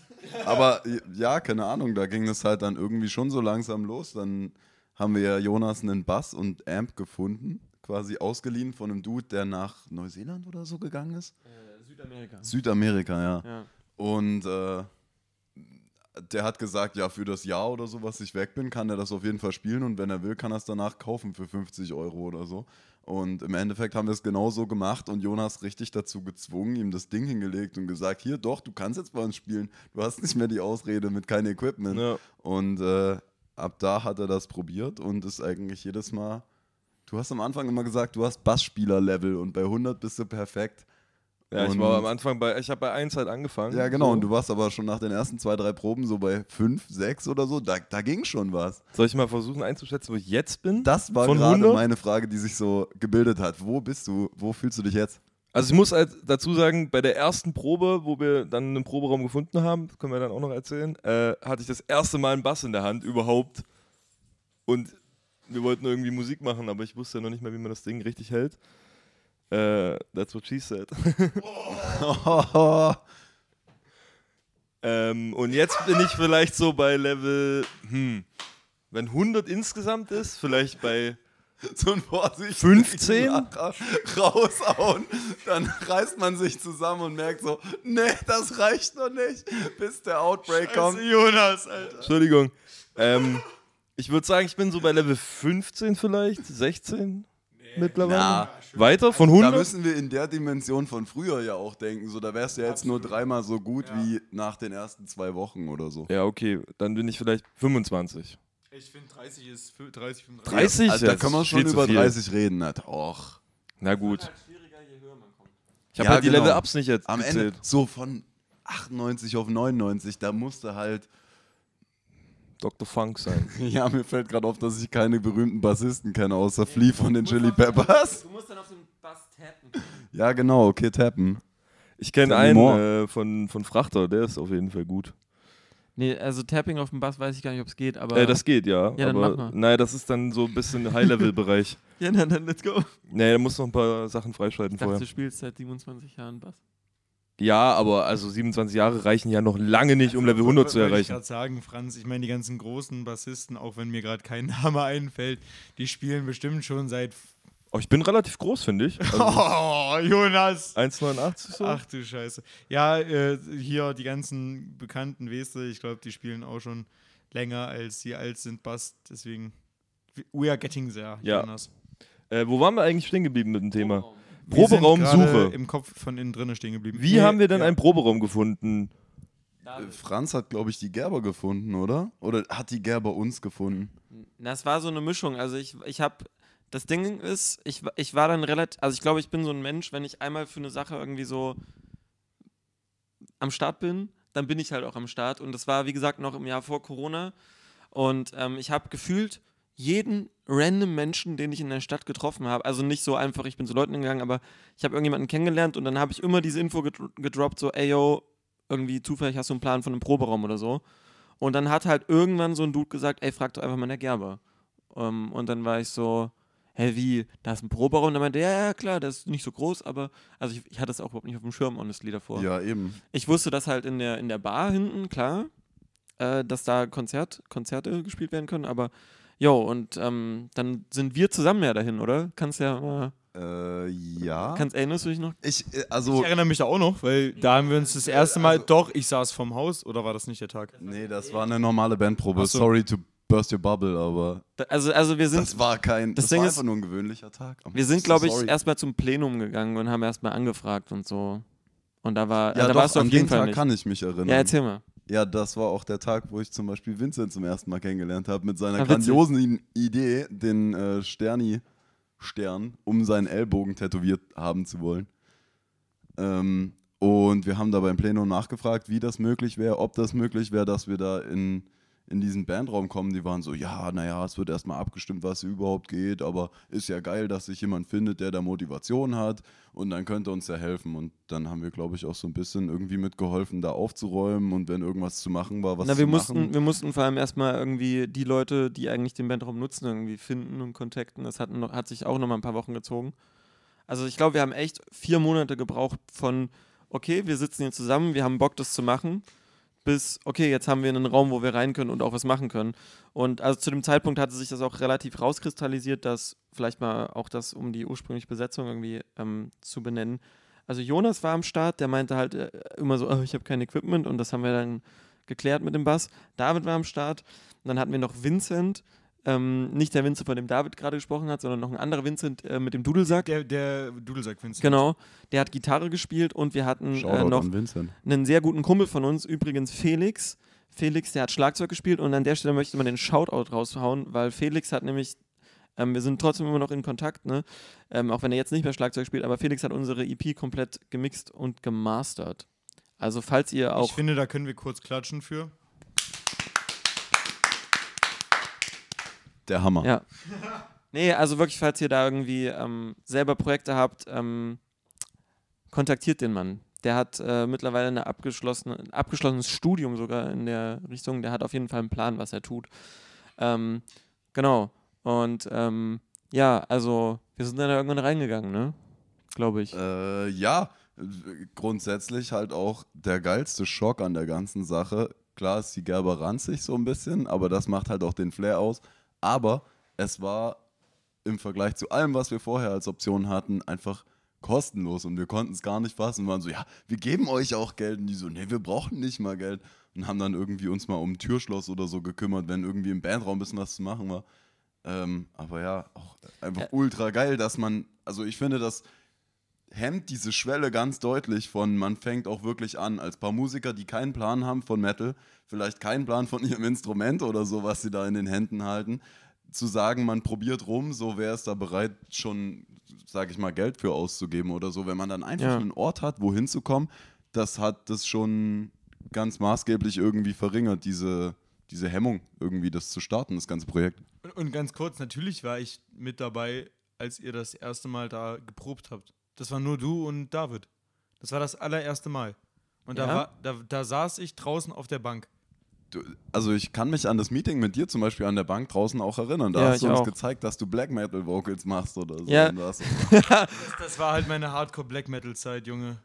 aber ja, keine Ahnung, da ging es halt dann irgendwie schon so langsam los. Dann haben wir Jonas einen Bass und Amp gefunden, quasi ausgeliehen von einem Dude, der nach Neuseeland oder so gegangen ist. Südamerika. Südamerika, ja. Ja. Und äh, der hat gesagt, ja, für das Jahr oder so, was ich weg bin, kann er das auf jeden Fall spielen und wenn er will, kann er es danach kaufen für 50 Euro oder so. Und im Endeffekt haben wir es genauso gemacht und Jonas richtig dazu gezwungen, ihm das Ding hingelegt und gesagt, hier doch, du kannst jetzt bei uns spielen. Du hast nicht mehr die Ausrede mit kein Equipment. Ja. Und äh, ab da hat er das probiert und ist eigentlich jedes Mal. Du hast am Anfang immer gesagt, du hast Bassspieler-Level und bei 100 bist du perfekt. Ja, ich Und- war am Anfang bei, ich habe bei 1 halt angefangen. Ja, genau. So. Und du warst aber schon nach den ersten zwei, drei Proben so bei fünf, sechs oder so. Da, da ging schon was. Soll ich mal versuchen einzuschätzen, wo ich jetzt bin? Das war gerade 100? meine Frage, die sich so gebildet hat. Wo bist du? Wo fühlst du dich jetzt? Also ich muss halt dazu sagen, bei der ersten Probe, wo wir dann einen Proberaum gefunden haben, das können wir dann auch noch erzählen, äh, hatte ich das erste Mal einen Bass in der Hand überhaupt. Und wir wollten irgendwie Musik machen, aber ich wusste ja noch nicht mal, wie man das Ding richtig hält. Äh, that's what she said. (laughs) ähm, und jetzt bin ich vielleicht so bei Level, hm, wenn 100 insgesamt ist, vielleicht bei so ein Vorsicht 15? Lacher (laughs) raushauen, dann reißt man sich zusammen und merkt so, nee, das reicht noch nicht, bis der Outbreak kommt. Jonas, Alter. Entschuldigung. Ähm, ich würde sagen, ich bin so bei Level 15 vielleicht, 16 mittlerweile. Na. Weiter von Da 100? müssen wir in der Dimension von früher ja auch denken. So, da wärst du ja jetzt nur dreimal so gut wie nach den ersten zwei Wochen oder so. Ja, okay, dann bin ich vielleicht 25. Ich finde 30 ist fü- 30, 35. 30? Also, da Ja, können wir das ist schon viel zu über viel. 30 reden. Na, Och. Na gut. Ich habe Ja, halt die genau. Level-Ups nicht jetzt Am Ende gezählt. so von 98 auf 99, da musste halt. Dr. Funk sein. (laughs) Ja, mir fällt gerade auf, dass ich keine berühmten Bassisten kenne, außer Flea von den Chili Peppers. Du musst dann auf den Bass tappen. (laughs) Ja, genau, okay, tappen. Ich kenne einen äh, von, von Frachter, der ist auf jeden Fall gut. Nee, also Tapping auf dem Bass weiß ich gar nicht, ob es geht, aber. Äh, das geht, ja. Ja, dann aber mach mal. Naja, das ist dann so ein bisschen High-Level-Bereich. (laughs) ja, dann, dann let's go. Nee, da musst du noch ein paar Sachen freischalten Ich dachte, vorher. du spielst seit 27 Jahren Bass. Ja, aber also 27 Jahre reichen ja noch lange nicht, um Level 100 zu Wollte Ich erreichen. gerade sagen, Franz, ich meine, die ganzen großen Bassisten, auch wenn mir gerade kein (laughs) Name einfällt, die spielen bestimmt schon seit. Oh, ich bin relativ groß, finde ich. Also (laughs) Oh, Jonas! 1,89 so. Ach du Scheiße. Ja, äh, hier die ganzen bekannten Weste, ich glaube, die spielen auch schon länger, als sie alt sind, Bass. Deswegen, we are getting there, Ja. Jonas. Äh, wo waren wir eigentlich stehen geblieben mit dem Thema? Sind Proberaumsuche. im Kopf von innen drinnen stehen geblieben. Wie Nee, haben wir denn ja. einen Proberaum gefunden? Franz hat, glaube ich, die Gerber gefunden, oder? Oder hat die Gerber uns gefunden? Das war so eine Mischung. Also ich, ich habe, das Ding ist, ich, ich war dann relativ, also ich glaube, ich bin so ein Mensch, wenn ich einmal für eine Sache irgendwie so am Start bin, dann bin ich halt auch am Start. Und das war, wie gesagt, noch im Jahr vor Corona. Und ähm, ich habe gefühlt jeden random Menschen, den ich in der Stadt getroffen habe, also nicht so einfach, ich bin zu Leuten gegangen, aber ich habe irgendjemanden kennengelernt und dann habe ich immer diese Info gedro gedroppt, so, ey yo, irgendwie zufällig hast du einen Plan von einem Proberaum oder so. Und dann hat halt irgendwann so ein Dude gesagt, ey, frag doch einfach mal der Gerber. Ähm, und dann war ich so, hä, wie, da ist ein Proberaum? Und dann meinte er, ja, ja, klar, der ist nicht so groß, aber, also ich, ich hatte das auch überhaupt nicht auf dem Schirm, honestly, davor. Ja, eben. Ich wusste, dass halt in der, in der Bar hinten, klar, äh, dass da Konzert, Konzerte gespielt werden können, aber, jo, und ähm, dann sind wir zusammen ja dahin, oder? Kannst ja mal, Äh, ja. kannst, erinnerst du dich noch? ich, äh, also. Ich erinnere mich da auch noch, weil da haben wir uns das erste Mal, doch, ich saß vom Haus, oder war das nicht der Tag? Nee, das war eine normale Bandprobe. So. Sorry to burst your bubble, aber Da, also, also wir sind, das war kein. das Das, Ding war ist, einfach nur ein gewöhnlicher Tag. I'm wir sind, so glaube ich, erstmal zum Plenum gegangen und haben erstmal angefragt und so. Und da war, Ja, da doch, warst du auf an jeden Tag nicht. kann ich mich erinnern. Ja, erzähl mal. Ja, das war auch der Tag, wo ich zum Beispiel Vincent zum ersten Mal kennengelernt habe, mit seiner Ah, witzig. grandiosen Idee, den äh, Sterni-Stern um seinen Ellbogen tätowiert haben zu wollen. Ähm, und wir haben da beim Plenum nachgefragt, wie das möglich wäre, ob das möglich wäre, dass wir da in, in diesen Bandraum kommen. Die waren so, ja, naja, es wird erstmal abgestimmt, was überhaupt geht, aber ist ja geil, dass sich jemand findet, der da Motivation hat und dann könnte uns ja helfen. Und dann haben wir, glaube ich, auch so ein bisschen irgendwie mitgeholfen, da aufzuräumen und wenn irgendwas zu machen war, was Na, zu wir machen. mussten, wir mussten vor allem erstmal irgendwie die Leute, die eigentlich den Bandraum nutzen, irgendwie finden und kontakten. Das hat, hat sich auch noch mal ein paar Wochen gezogen. Also ich glaube, wir haben echt vier Monate gebraucht von, okay, wir sitzen hier zusammen, wir haben Bock, das zu machen, bis, okay, jetzt haben wir einen Raum, wo wir rein können und auch was machen können. Und also zu dem Zeitpunkt hatte sich das auch relativ rauskristallisiert, dass vielleicht mal auch das, um die ursprüngliche Besetzung irgendwie ähm, zu benennen. Also Jonas war am Start, der meinte halt äh, immer so, oh, ich habe kein Equipment und das haben wir dann geklärt mit dem Bass. David war am Start. Und dann hatten wir noch Vincent, ähm, nicht der Vincent, von dem David gerade gesprochen hat, sondern noch ein anderer Vincent äh, mit dem Dudelsack. Der, der Dudelsack Vincent. Genau, der hat Gitarre gespielt und wir hatten äh, noch einen sehr guten Kumpel von uns, übrigens Felix. Felix, der hat Schlagzeug gespielt und an der Stelle möchte man den Shoutout raushauen, weil Felix hat nämlich Ähm, wir sind trotzdem immer noch in Kontakt, ne? Ähm, auch wenn er jetzt nicht mehr Schlagzeug spielt, aber Felix hat unsere EP komplett gemixt und gemastert. Also falls ihr auch Ich finde, da können wir kurz klatschen für. Der Hammer. Ja. Nee, also wirklich, falls ihr da irgendwie ähm, selber Projekte habt, ähm, kontaktiert den Mann. Der hat äh, mittlerweile eine abgeschlossene, ein abgeschlossenes Studium sogar in der Richtung. Der hat auf jeden Fall einen Plan, was er tut. Ähm, genau. Und ähm, ja, also wir sind dann da irgendwann reingegangen, ne? Glaube ich. Äh, ja, grundsätzlich halt auch der geilste Schock an der ganzen Sache. Klar ist die Gerber ranzig so ein bisschen, aber das macht halt auch den Flair aus. Aber es war im Vergleich zu allem, was wir vorher als Option hatten, einfach kostenlos und wir konnten es gar nicht fassen. Wir waren so, ja, wir geben euch auch Geld. Und die so, nee, wir brauchen nicht mal Geld. Und haben dann irgendwie uns mal um ein Türschloss oder so gekümmert, wenn irgendwie im Bandraum ein bisschen was zu machen war. Ähm, aber ja, auch einfach Ja. ultra geil, dass man, also ich finde, das hemmt diese Schwelle ganz deutlich von, man fängt auch wirklich an, als paar Musiker, die keinen Plan haben von Metal, vielleicht keinen Plan von ihrem Instrument oder so, was sie da in den Händen halten, zu sagen, man probiert rum, so wer ist da bereit, schon, sag ich mal, Geld für auszugeben oder so. Wenn man dann einfach Ja. einen Ort hat, wohin zu kommen, das hat das schon ganz maßgeblich irgendwie verringert, diese, diese Hemmung, irgendwie das zu starten, das ganze Projekt. Und, und ganz kurz, natürlich war ich mit dabei, als ihr das erste Mal da geprobt habt. Das war nur du und David. Das war das allererste Mal. Und da, Ja? war, da, da saß ich draußen auf der Bank. Du, also ich kann mich an das Meeting mit dir zum Beispiel an der Bank draußen auch erinnern. Da Ja, hast du uns auch. gezeigt, dass du Black Metal Vocals machst oder so. Ja. (laughs) Das- Das war halt meine Hardcore-Black-Metal-Zeit, Junge.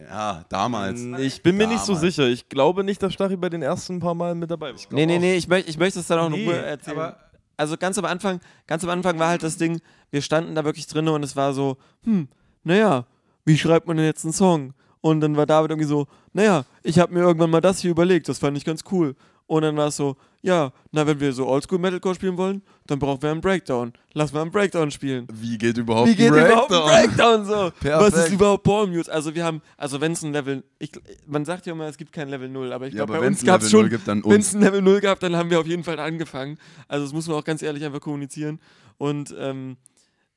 ja, damals. Ich bin mir nicht so sicher. Ich glaube nicht, dass Stachy bei den ersten paar Mal mit dabei war. Nee, nee, nee, ich, möcht, ich möchte es dann auch in Nee, Ruhe erzählen. aber also ganz am Anfang, ganz am Anfang war halt das Ding, wir standen da wirklich drin und es war so, hm, naja, wie schreibt man denn jetzt einen Song? Und dann war David irgendwie so, naja, ich habe mir irgendwann mal das hier überlegt, das fand ich ganz cool. Und dann war es so, ja, na, wenn wir so Oldschool Metalcore spielen wollen, dann brauchen wir einen Breakdown. Lass mal einen Breakdown spielen. Wie geht überhaupt Wie geht ein überhaupt ein Breakdown so? (laughs) Was Perfekt. ist überhaupt Ballmuse? Also wir haben, also wenn es ein Level, ich, man sagt ja immer, es gibt kein Level 0, aber ich Ja, glaube, bei wenn uns es gab es schon, 0 gibt, dann wenn es ein Level 0 gab, dann haben wir auf jeden Fall angefangen. Also das muss man auch ganz ehrlich einfach kommunizieren. Und ähm,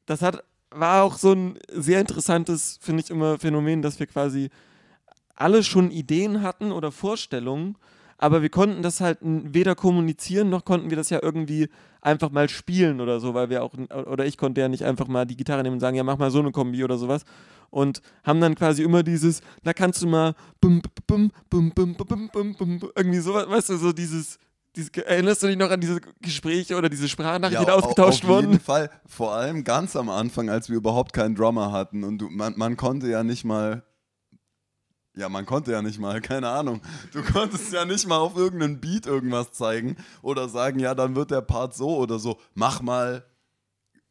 das hat, war auch so ein sehr interessantes, finde ich immer, Phänomen, dass wir quasi alle schon Ideen hatten oder Vorstellungen, aber wir konnten das halt weder kommunizieren, noch konnten wir das ja irgendwie einfach mal spielen oder so, weil wir auch, oder ich konnte ja nicht einfach mal die Gitarre nehmen und sagen, ja, mach mal so eine Kombi oder sowas. Und haben dann quasi immer dieses, da kannst du mal irgendwie sowas, weißt du, so dieses, dieses, erinnerst du dich noch an diese Gespräche oder diese Sprachnachrichten, die da au- ausgetauscht auf wurden? jeden Fall. Vor allem ganz am Anfang, als wir überhaupt keinen Drummer hatten und du, man, man konnte ja nicht mal. Ja, man konnte ja nicht mal, (laughs) keine Ahnung. Du konntest ja nicht mal auf irgendeinen Beat irgendwas zeigen oder sagen, ja, dann wird der Part so oder so. Mach mal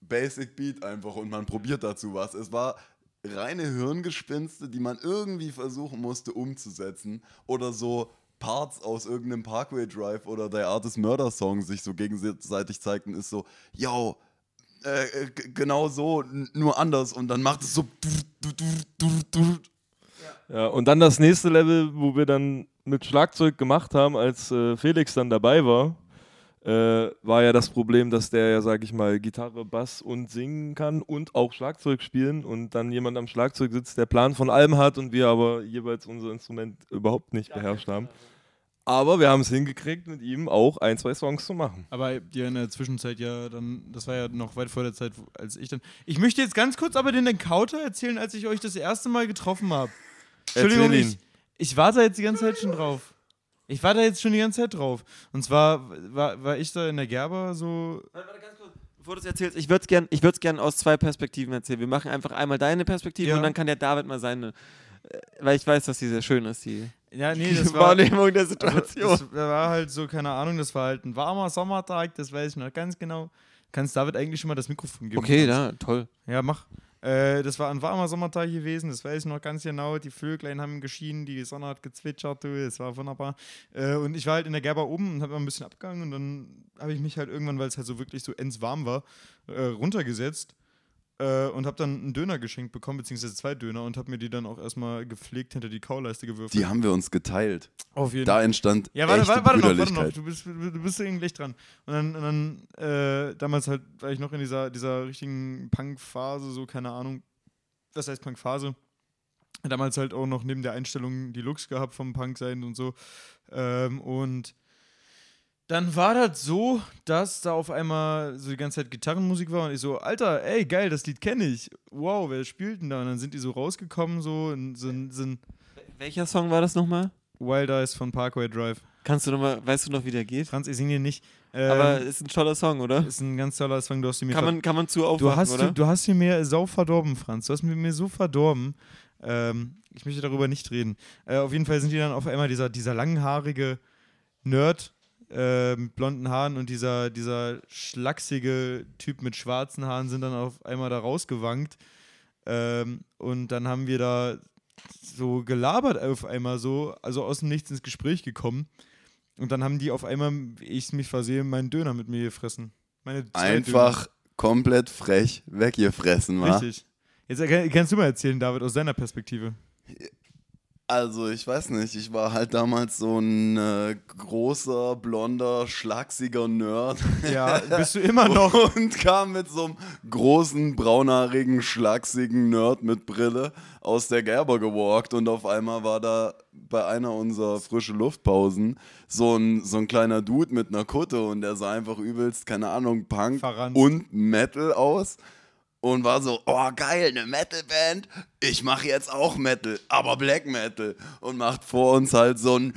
Basic Beat einfach und man probiert dazu was. Es war reine Hirngespinste, die man irgendwie versuchen musste umzusetzen oder so Parts aus irgendeinem Parkway Drive oder der Artist Murder Song sich so gegenseitig zeigten, ist so, yo, äh, äh, genau so, nur anders und dann macht es so. Ja, und dann das nächste Level, wo wir dann mit Schlagzeug gemacht haben, als äh, Felix dann dabei war, äh, war ja das Problem, dass der ja, sag ich mal, Gitarre, Bass und singen kann und auch Schlagzeug spielen und dann jemand am Schlagzeug sitzt, der Plan von allem hat und wir aber jeweils unser Instrument überhaupt nicht beherrscht haben. Aber wir haben es hingekriegt, mit ihm auch ein, zwei Songs zu machen. Aber ja in der Zwischenzeit ja dann, das war ja noch weit vor der Zeit, als ich dann. Ich möchte jetzt ganz kurz aber den Encounter erzählen, als ich euch das erste Mal getroffen habe. Entschuldigung, ich, ich warte da jetzt die ganze Zeit schon drauf. Ich warte da jetzt schon die ganze Zeit drauf. Und zwar war, war ich da in der Gerber so. Warte, warte, ganz kurz. Bevor du es erzählst, ich würde es gerne gern aus zwei Perspektiven erzählen. Wir machen einfach einmal deine Perspektive Ja. und dann kann der David mal seine. äh, Weil ich weiß, dass die sehr schön ist, die Ja, nee, das war. Wahrnehmung der Also, Situation. das war halt so, keine Ahnung, das war halt ein warmer Sommertag, das weiß ich noch ganz genau. Kannst David eigentlich schon mal das Mikrofon geben? okay, ja, toll. Ja, mach. Äh, das war ein warmer Sommertag gewesen, das weiß ich noch ganz genau. Die Vöglein haben geschienen, die Sonne hat gezwitschert, du, es war wunderbar. Äh, und ich war halt in der Gerber oben und habe ein bisschen abgegangen und dann habe ich mich halt irgendwann, weil es halt so wirklich so ends warm war, äh, runtergesetzt äh, und habe dann einen Döner geschenkt bekommen, beziehungsweise zwei Döner und habe mir die dann auch erstmal gepflegt hinter die Kauleiste gewürfelt. Die haben wir uns geteilt. Auf jeden Da entstand ja, warte, echte warte, warte noch, warte noch. Du bist, du bist irgendwie gleich dran. Und dann, und dann äh, damals halt, war ich noch in dieser, dieser richtigen Punk-Phase, so, keine Ahnung, was heißt Punk-Phase? Damals halt auch noch neben der Einstellung die Looks gehabt vom Punk sein und so. Ähm, und dann war das so, dass da auf einmal so die ganze Zeit Gitarrenmusik war und ich so, Alter, ey, geil, das Lied kenne ich. Wow, wer spielt denn da? Und dann sind die so rausgekommen, so, und sind, sind Welcher Song war das nochmal? Wild Eyes von Parkway Drive. Kannst du nochmal, weißt du noch, wie der geht? Franz, ich singe den nicht. Ähm, Aber ist ein toller Song, oder? ist ein ganz toller Song, du hast ihn mir Kann man, kann man zu du aufwachen, hast, oder? du, du hast ihn mir sau verdorben, Franz. Du hast mir, mir so verdorben. Ähm, ich möchte darüber nicht reden. Äh, auf jeden Fall sind die dann auf einmal dieser, dieser langhaarige Nerd äh, mit blonden Haaren und dieser, dieser schlachsige Typ mit schwarzen Haaren sind dann auf einmal da rausgewankt. Ähm, und dann haben wir da so gelabert auf einmal so, also aus dem Nichts ins Gespräch gekommen. Und dann haben die auf einmal, wie ich mich versehe, meinen Döner mit mir gefressen. Einfach komplett frech weggefressen, Döner. war. Richtig. Jetzt kannst du mal erzählen, David, aus deiner Perspektive. Also, ich weiß nicht, ich war halt damals so ein äh, großer, blonder, schlachsiger Nerd. Ja, (laughs) bist du immer noch. Und kam mit so einem großen, braunhaarigen, schlachsigen Nerd mit Brille aus der Gerber gewalkt und auf einmal war da bei einer unserer frische Luftpausen so ein, so ein kleiner Dude mit einer Kutte und der sah einfach übelst, keine Ahnung, Punk Verranzt. und Metal aus und war so, oh geil, eine Metalband, ich mache jetzt auch Metal, aber Black Metal und macht vor uns halt so ein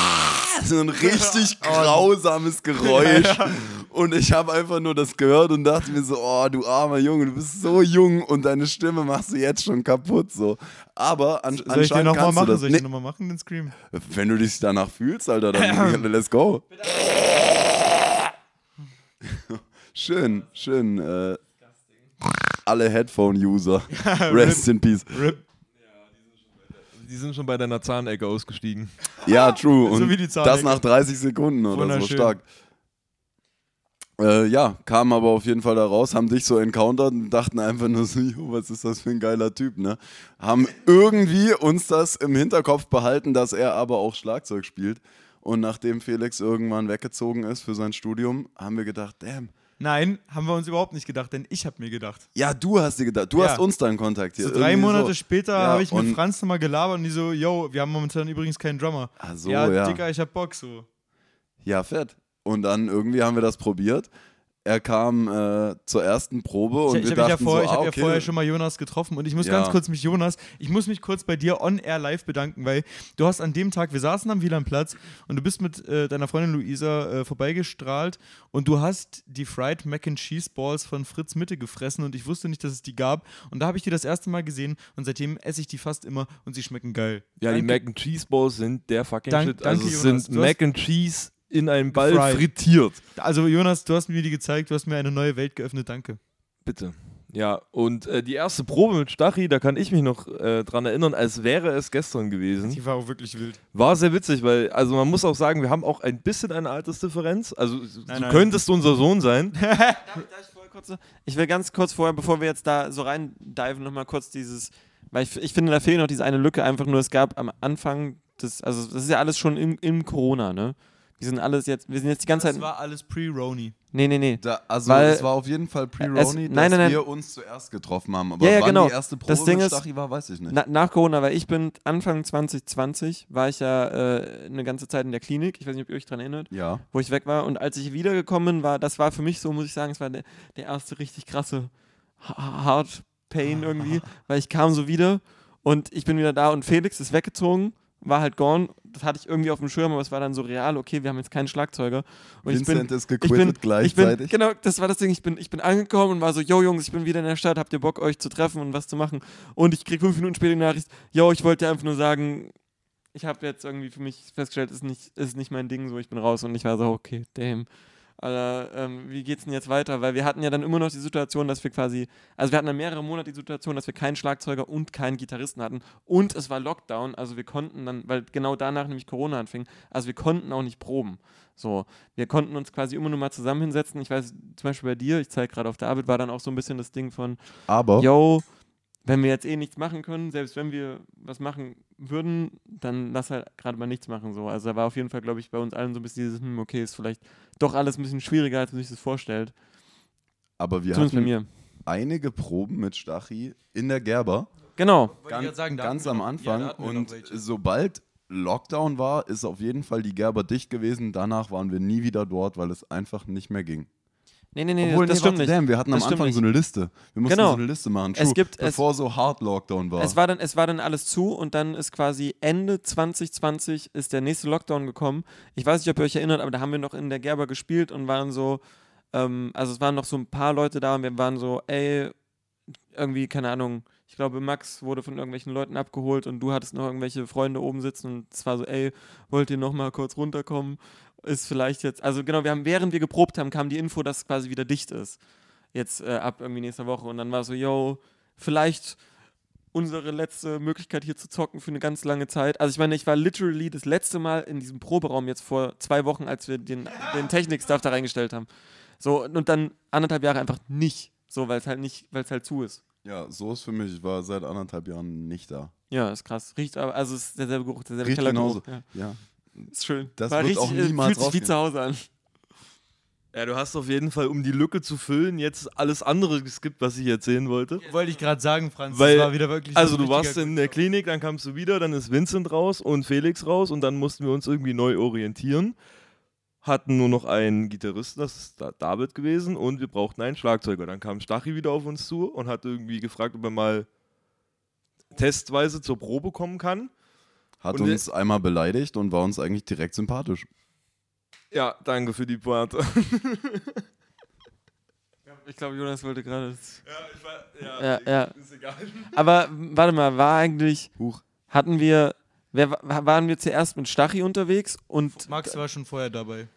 (laughs) so ein richtig (laughs) grausames Geräusch (laughs) und ich habe einfach nur das gehört und dachte mir so, oh du armer Junge, du bist so jung und deine Stimme machst du jetzt schon kaputt so. Aber an, Soll ich den anscheinend nochmal kannst du machen? das. Soll ich Nee, den nochmal machen, den Scream? wenn du dich danach fühlst, Alter, dann (clears throat) let's go. (clears throat) schön, schön. Äh, alle Headphone-User. (laughs) Rest in Peace. Rip. Die sind schon bei deiner Zahnecke ausgestiegen. Ja, true. (laughs) So Und Zahnecke. das nach 30 Sekunden oder so stark. Äh, ja, kamen aber auf jeden Fall da raus, haben dich so encountert und dachten einfach nur so, (laughs) jo, was ist das für ein geiler Typ, ne? Haben irgendwie uns das im Hinterkopf behalten, dass er aber auch Schlagzeug spielt. Und nachdem Felix irgendwann weggezogen ist für sein Studium, haben wir gedacht, damn. Nein, haben wir uns überhaupt nicht gedacht, denn ich habe mir gedacht. Ja, du hast dir gedacht, du Ja. hast uns dann kontaktiert. So drei Irgendwie Monate so. später Ja, habe ich mit Franz nochmal gelabert und die so, yo, wir haben momentan übrigens keinen Drummer. Ach so, ja, ja. Dicker, ich hab Bock so. Ja, fett. Und dann irgendwie haben wir das probiert. Er kam äh, zur ersten Probe und Ich, ich wir habe ja, dachten vor, so, ich ah, hab ja vorher schon mal Jonas getroffen und ich muss Ja. ganz kurz mich, Jonas, ich muss mich kurz bei dir on air live bedanken, weil du hast an dem Tag, wir saßen am Wielandplatz und du bist mit äh, deiner Freundin Luisa äh, vorbeigestrahlt und du hast die Fried Mac and Cheese Balls von Fritz Mitte gefressen und ich wusste nicht, dass es die gab und da habe ich die das erste Mal gesehen und seitdem esse ich die fast immer und sie schmecken geil. Ja, die Danke. Mac and Cheese Balls sind der fucking Dank- Shit. Also danke, es Jonas. sind Mac and Cheese in einem Ball Gefried. frittiert. Also Jonas, du hast mir die gezeigt, du hast mir eine neue Welt geöffnet, danke. Bitte. Ja, und äh, die erste Probe mit Stachy, da kann ich mich noch äh, dran erinnern, als wäre es gestern gewesen. Die war auch wirklich wild. War sehr witzig, weil, also man muss auch sagen, wir haben auch ein bisschen eine Altersdifferenz. Also du nein. könntest unser Sohn sein. (laughs) Darf, darf ich, vorher kurz, ich will ganz kurz vorher, bevor wir jetzt da so rein diven, nochmal kurz dieses, weil ich, ich finde, da fehlt noch diese eine Lücke, einfach nur, es gab am Anfang, des, also das ist ja alles schon im, im Corona, ne? Wir sind alles jetzt, wir sind jetzt die ganze Das Zeit, war alles pre-Roni. nee, nee, nee. Da, also Weil- es war auf jeden Fall pre-Roni, dass nein, nein. wir uns zuerst getroffen haben. Aber Ja, ja, wann genau. die erste Probe Das Ding mit ist- Stachy war, weiß ich nicht. Na, nach Corona, weil ich bin Anfang 2020, war ich ja äh, eine ganze Zeit in der Klinik, ich weiß nicht, ob ihr euch daran erinnert, ja. wo ich weg war. Und als ich wiedergekommen bin, war, das war für mich so, muss ich sagen, es war der, der erste richtig krasse Ha- Hard Pain irgendwie, (laughs) weil ich kam so wieder und ich bin wieder da und Felix ist weggezogen, war halt gone. Das hatte ich irgendwie auf dem Schirm, aber es war dann so real, okay, wir haben jetzt keinen Schlagzeuger. Und Vincent ich bin, ist ich bin, gequittet ich gleichzeitig. bin, genau, das war das Ding. Ich bin, ich bin angekommen und war so, yo Jungs, ich bin wieder in der Stadt, habt ihr Bock, euch zu treffen und was zu machen? Und ich krieg fünf Minuten später die Nachricht, yo, ich wollte einfach nur sagen, ich habe jetzt irgendwie für mich festgestellt, ist nicht, ist nicht mein Ding, so ich bin raus und ich war so, okay, damn. Alter, ähm, wie geht's denn jetzt weiter? Weil wir hatten ja dann immer noch die Situation, dass wir quasi, also wir hatten dann mehrere Monate die Situation, dass wir keinen Schlagzeuger und keinen Gitarristen hatten und es war Lockdown, also wir konnten dann, weil genau danach nämlich Corona anfing, also wir konnten auch nicht proben. So, wir konnten uns quasi immer nur mal zusammen hinsetzen. Ich weiß, zum Beispiel bei dir, ich zeige gerade auf der Arbeit, war dann auch so ein bisschen das Ding von, Aber yo, wenn wir jetzt eh nichts machen können, selbst wenn wir was machen würden, dann lass halt gerade mal nichts machen. So. Also da war auf jeden Fall, glaube ich, bei uns allen so ein bisschen dieses, hm, okay, ist vielleicht doch alles ein bisschen schwieriger, als man sich das vorstellt. Aber wir Zumindest bei hatten mir. einige Proben mit Stachy in der Gerber. Genau. Ganz, sagen, ganz am ja, Anfang. noch und sobald Lockdown war, ist auf jeden Fall die Gerber dicht gewesen. Danach waren wir nie wieder dort, weil es einfach nicht mehr ging. Nee, nee, nee, Obwohl, das nee, stimmt warte, nicht. damn, wir hatten Das am Anfang so eine Liste. Wir mussten Genau. so eine Liste machen. Es True, gibt- es- bevor so Hard Lockdown war. Es war, dann, es war dann alles zu und dann ist quasi Ende 2020 ist der nächste Lockdown gekommen. Ich weiß nicht, ob ihr euch erinnert, aber da haben wir noch in der Gerber gespielt und waren so, ähm, also es waren noch so ein paar Leute da und wir waren so, ey, irgendwie, keine Ahnung, ich glaube, Max wurde von irgendwelchen Leuten abgeholt und du hattest noch irgendwelche Freunde oben sitzen und es war so, ey, wollt ihr noch mal kurz runterkommen? Ist vielleicht jetzt, also genau, wir haben, während wir geprobt haben, kam die Info, dass es quasi wieder dicht ist. Jetzt äh, ab irgendwie nächster Woche und dann war so, yo, vielleicht unsere letzte Möglichkeit hier zu zocken für eine ganz lange Zeit. Also ich meine, ich war literally das letzte Mal in diesem Proberaum jetzt vor zwei Wochen, als wir den, den Technik-Stuff da reingestellt haben. So, und dann anderthalb Jahre einfach nicht. So, weil es halt nicht, weil es halt zu ist. ja, so ist für mich. Ich war seit anderthalb Jahren nicht da. Ja, ist krass. Riecht aber, also es ist derselbe Geruch, derselbe Riecht Kellergeruch. genauso. Ja, Ja, ist schön. Das War wird richtig, auch äh, niemals Fühlt sich wie zu Hause an. Ja, du hast auf jeden Fall, um die Lücke zu füllen, jetzt alles andere geskippt, was ich erzählen wollte. Wollte ich gerade sagen, Franz. Weil- das war wieder wirklich. Also so du warst in der Klinik, dann kamst du wieder, dann ist Vincent raus und Felix raus und dann mussten wir uns irgendwie neu orientieren. Hatten nur noch einen Gitarristen, das ist Da- David gewesen, und wir brauchten einen Schlagzeuger. Dann kam Stachy wieder auf uns zu und hat irgendwie gefragt, ob er mal testweise zur Probe kommen kann. Hat Und uns einmal beleidigt und war uns eigentlich direkt sympathisch. Ja, danke für die Pointe. (laughs) Ich glaube, Jonas wollte gerade. Ja, ich war, Ja, ja. ist egal. (laughs) Aber warte mal, war eigentlich. Huch. Hatten wir. Wer, wa- waren wir zuerst mit Stachy unterwegs und. Max war schon vorher dabei.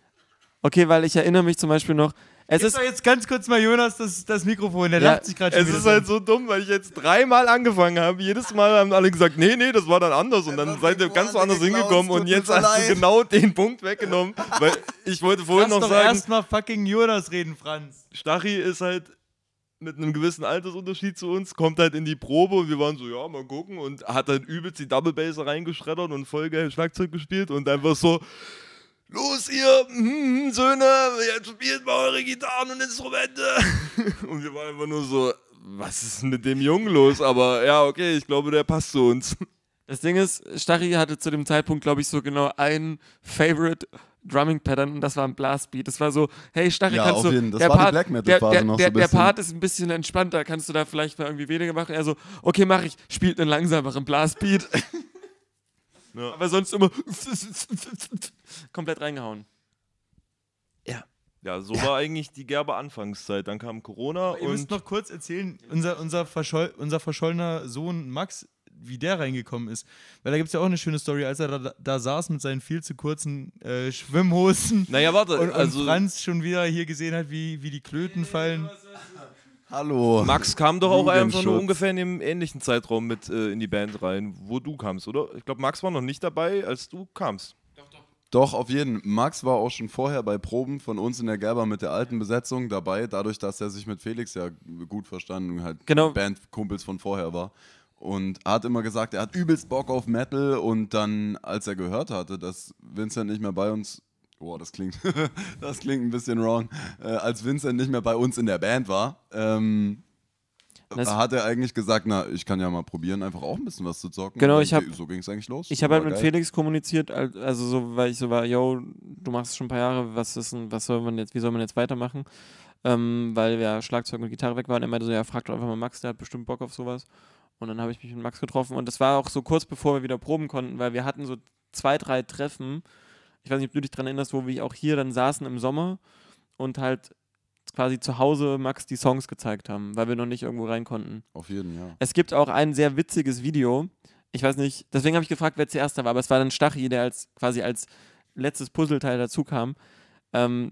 Okay, weil ich erinnere mich zum Beispiel noch. Es ist. jetzt ganz kurz mal Jonas das, das Mikrofon, der Ja, lacht sich gerade schon Es ist halt so dumm, weil ich jetzt dreimal angefangen habe. Jedes Mal haben alle gesagt, nee, nee, das war dann anders. Und dann seid ihr ganz woanders hingekommen und jetzt hast leid. du genau den Punkt weggenommen. (laughs) Weil ich wollte vorhin Lass noch doch sagen, erstmal fucking Jonas reden, Franz. Stachy ist halt mit einem gewissen Altersunterschied zu uns, kommt halt in die Probe und wir waren so, ja, mal gucken und hat dann übelst die Double Bass reingeschreddert und voll geil Schlagzeug gespielt und einfach so, los ihr hm, Söhne, jetzt spielt mal eure Gitarren und Instrumente. (laughs) Und wir waren einfach nur so, was ist mit dem Jungen los? Aber ja, okay, ich glaube, der passt zu uns. Das Ding ist, Stachy hatte zu dem Zeitpunkt, glaube ich, so genau ein Favorite Drumming Pattern und das war ein Blastbeat. Das war so, hey Stachy, Ja, kannst auf du. jeden- das der war die Part, Black Metal der, Phase der, noch so der, der. Part ist ein bisschen entspannter. Kannst du da vielleicht mal irgendwie weniger machen? Er so, okay, mach ich. Spielt einen langsameren Blastbeat. (laughs) Ja. Aber sonst immer (laughs) komplett reingehauen. Ja, so war eigentlich die Gerber Anfangszeit. Dann kam Corona Ihr müsst und noch kurz erzählen, unser, unser, verscholl, unser verschollener Sohn Max, wie der reingekommen ist. Weil da gibt es ja auch eine schöne Story, als er da, da saß mit seinen viel zu kurzen äh, Schwimmhosen. Naja, warte, Und, und also Franz schon wieder hier gesehen hat, wie, wie die Klöten fallen. Hallo. Max kam doch auch einfach nur ungefähr in dem ähnlichen Zeitraum mit äh, in die Band rein, wo du kamst, oder? Ich glaube, Max war noch nicht dabei, als du kamst. Doch, auf jeden. Max war auch schon vorher bei Proben von uns in der Gerber mit der alten Besetzung dabei, dadurch, dass er sich mit Felix ja gut verstanden und halt Genau. Bandkumpels von vorher war. Und er hat immer gesagt, er hat übelst Bock auf Metal und dann, als er gehört hatte, dass Vincent nicht mehr bei uns, boah, das klingt, (laughs) das klingt ein bisschen wrong, äh, als Vincent nicht mehr bei uns in der Band war, ähm, Das- hat er eigentlich gesagt, na, ich kann ja mal probieren, einfach auch ein bisschen was zu zocken. Genau, ich hab- so ging es eigentlich los. Ich habe halt mit geil. Felix kommuniziert, al- also so, weil ich so war, yo, du machst schon ein paar Jahre, was ist denn, was soll man jetzt, wie soll man jetzt weitermachen? Ähm, weil ja Schlagzeug und Gitarre weg waren. Er meinte so, ja, frag doch einfach mal Max, der hat bestimmt Bock auf sowas. Und dann habe ich mich mit Max getroffen und das war auch so kurz bevor wir wieder proben konnten, weil wir hatten so zwei, drei Treffen. Ich weiß nicht, ob du dich dran erinnerst, wo wir auch hier dann saßen im Sommer und halt quasi zu Hause Max die Songs gezeigt haben, weil wir noch nicht irgendwo rein konnten. Auf jeden, ja. Es gibt auch ein sehr witziges Video. Ich weiß nicht, deswegen habe ich gefragt, wer zuerst da war, aber es war dann Stachy, der als quasi als letztes Puzzleteil dazu kam. Ähm,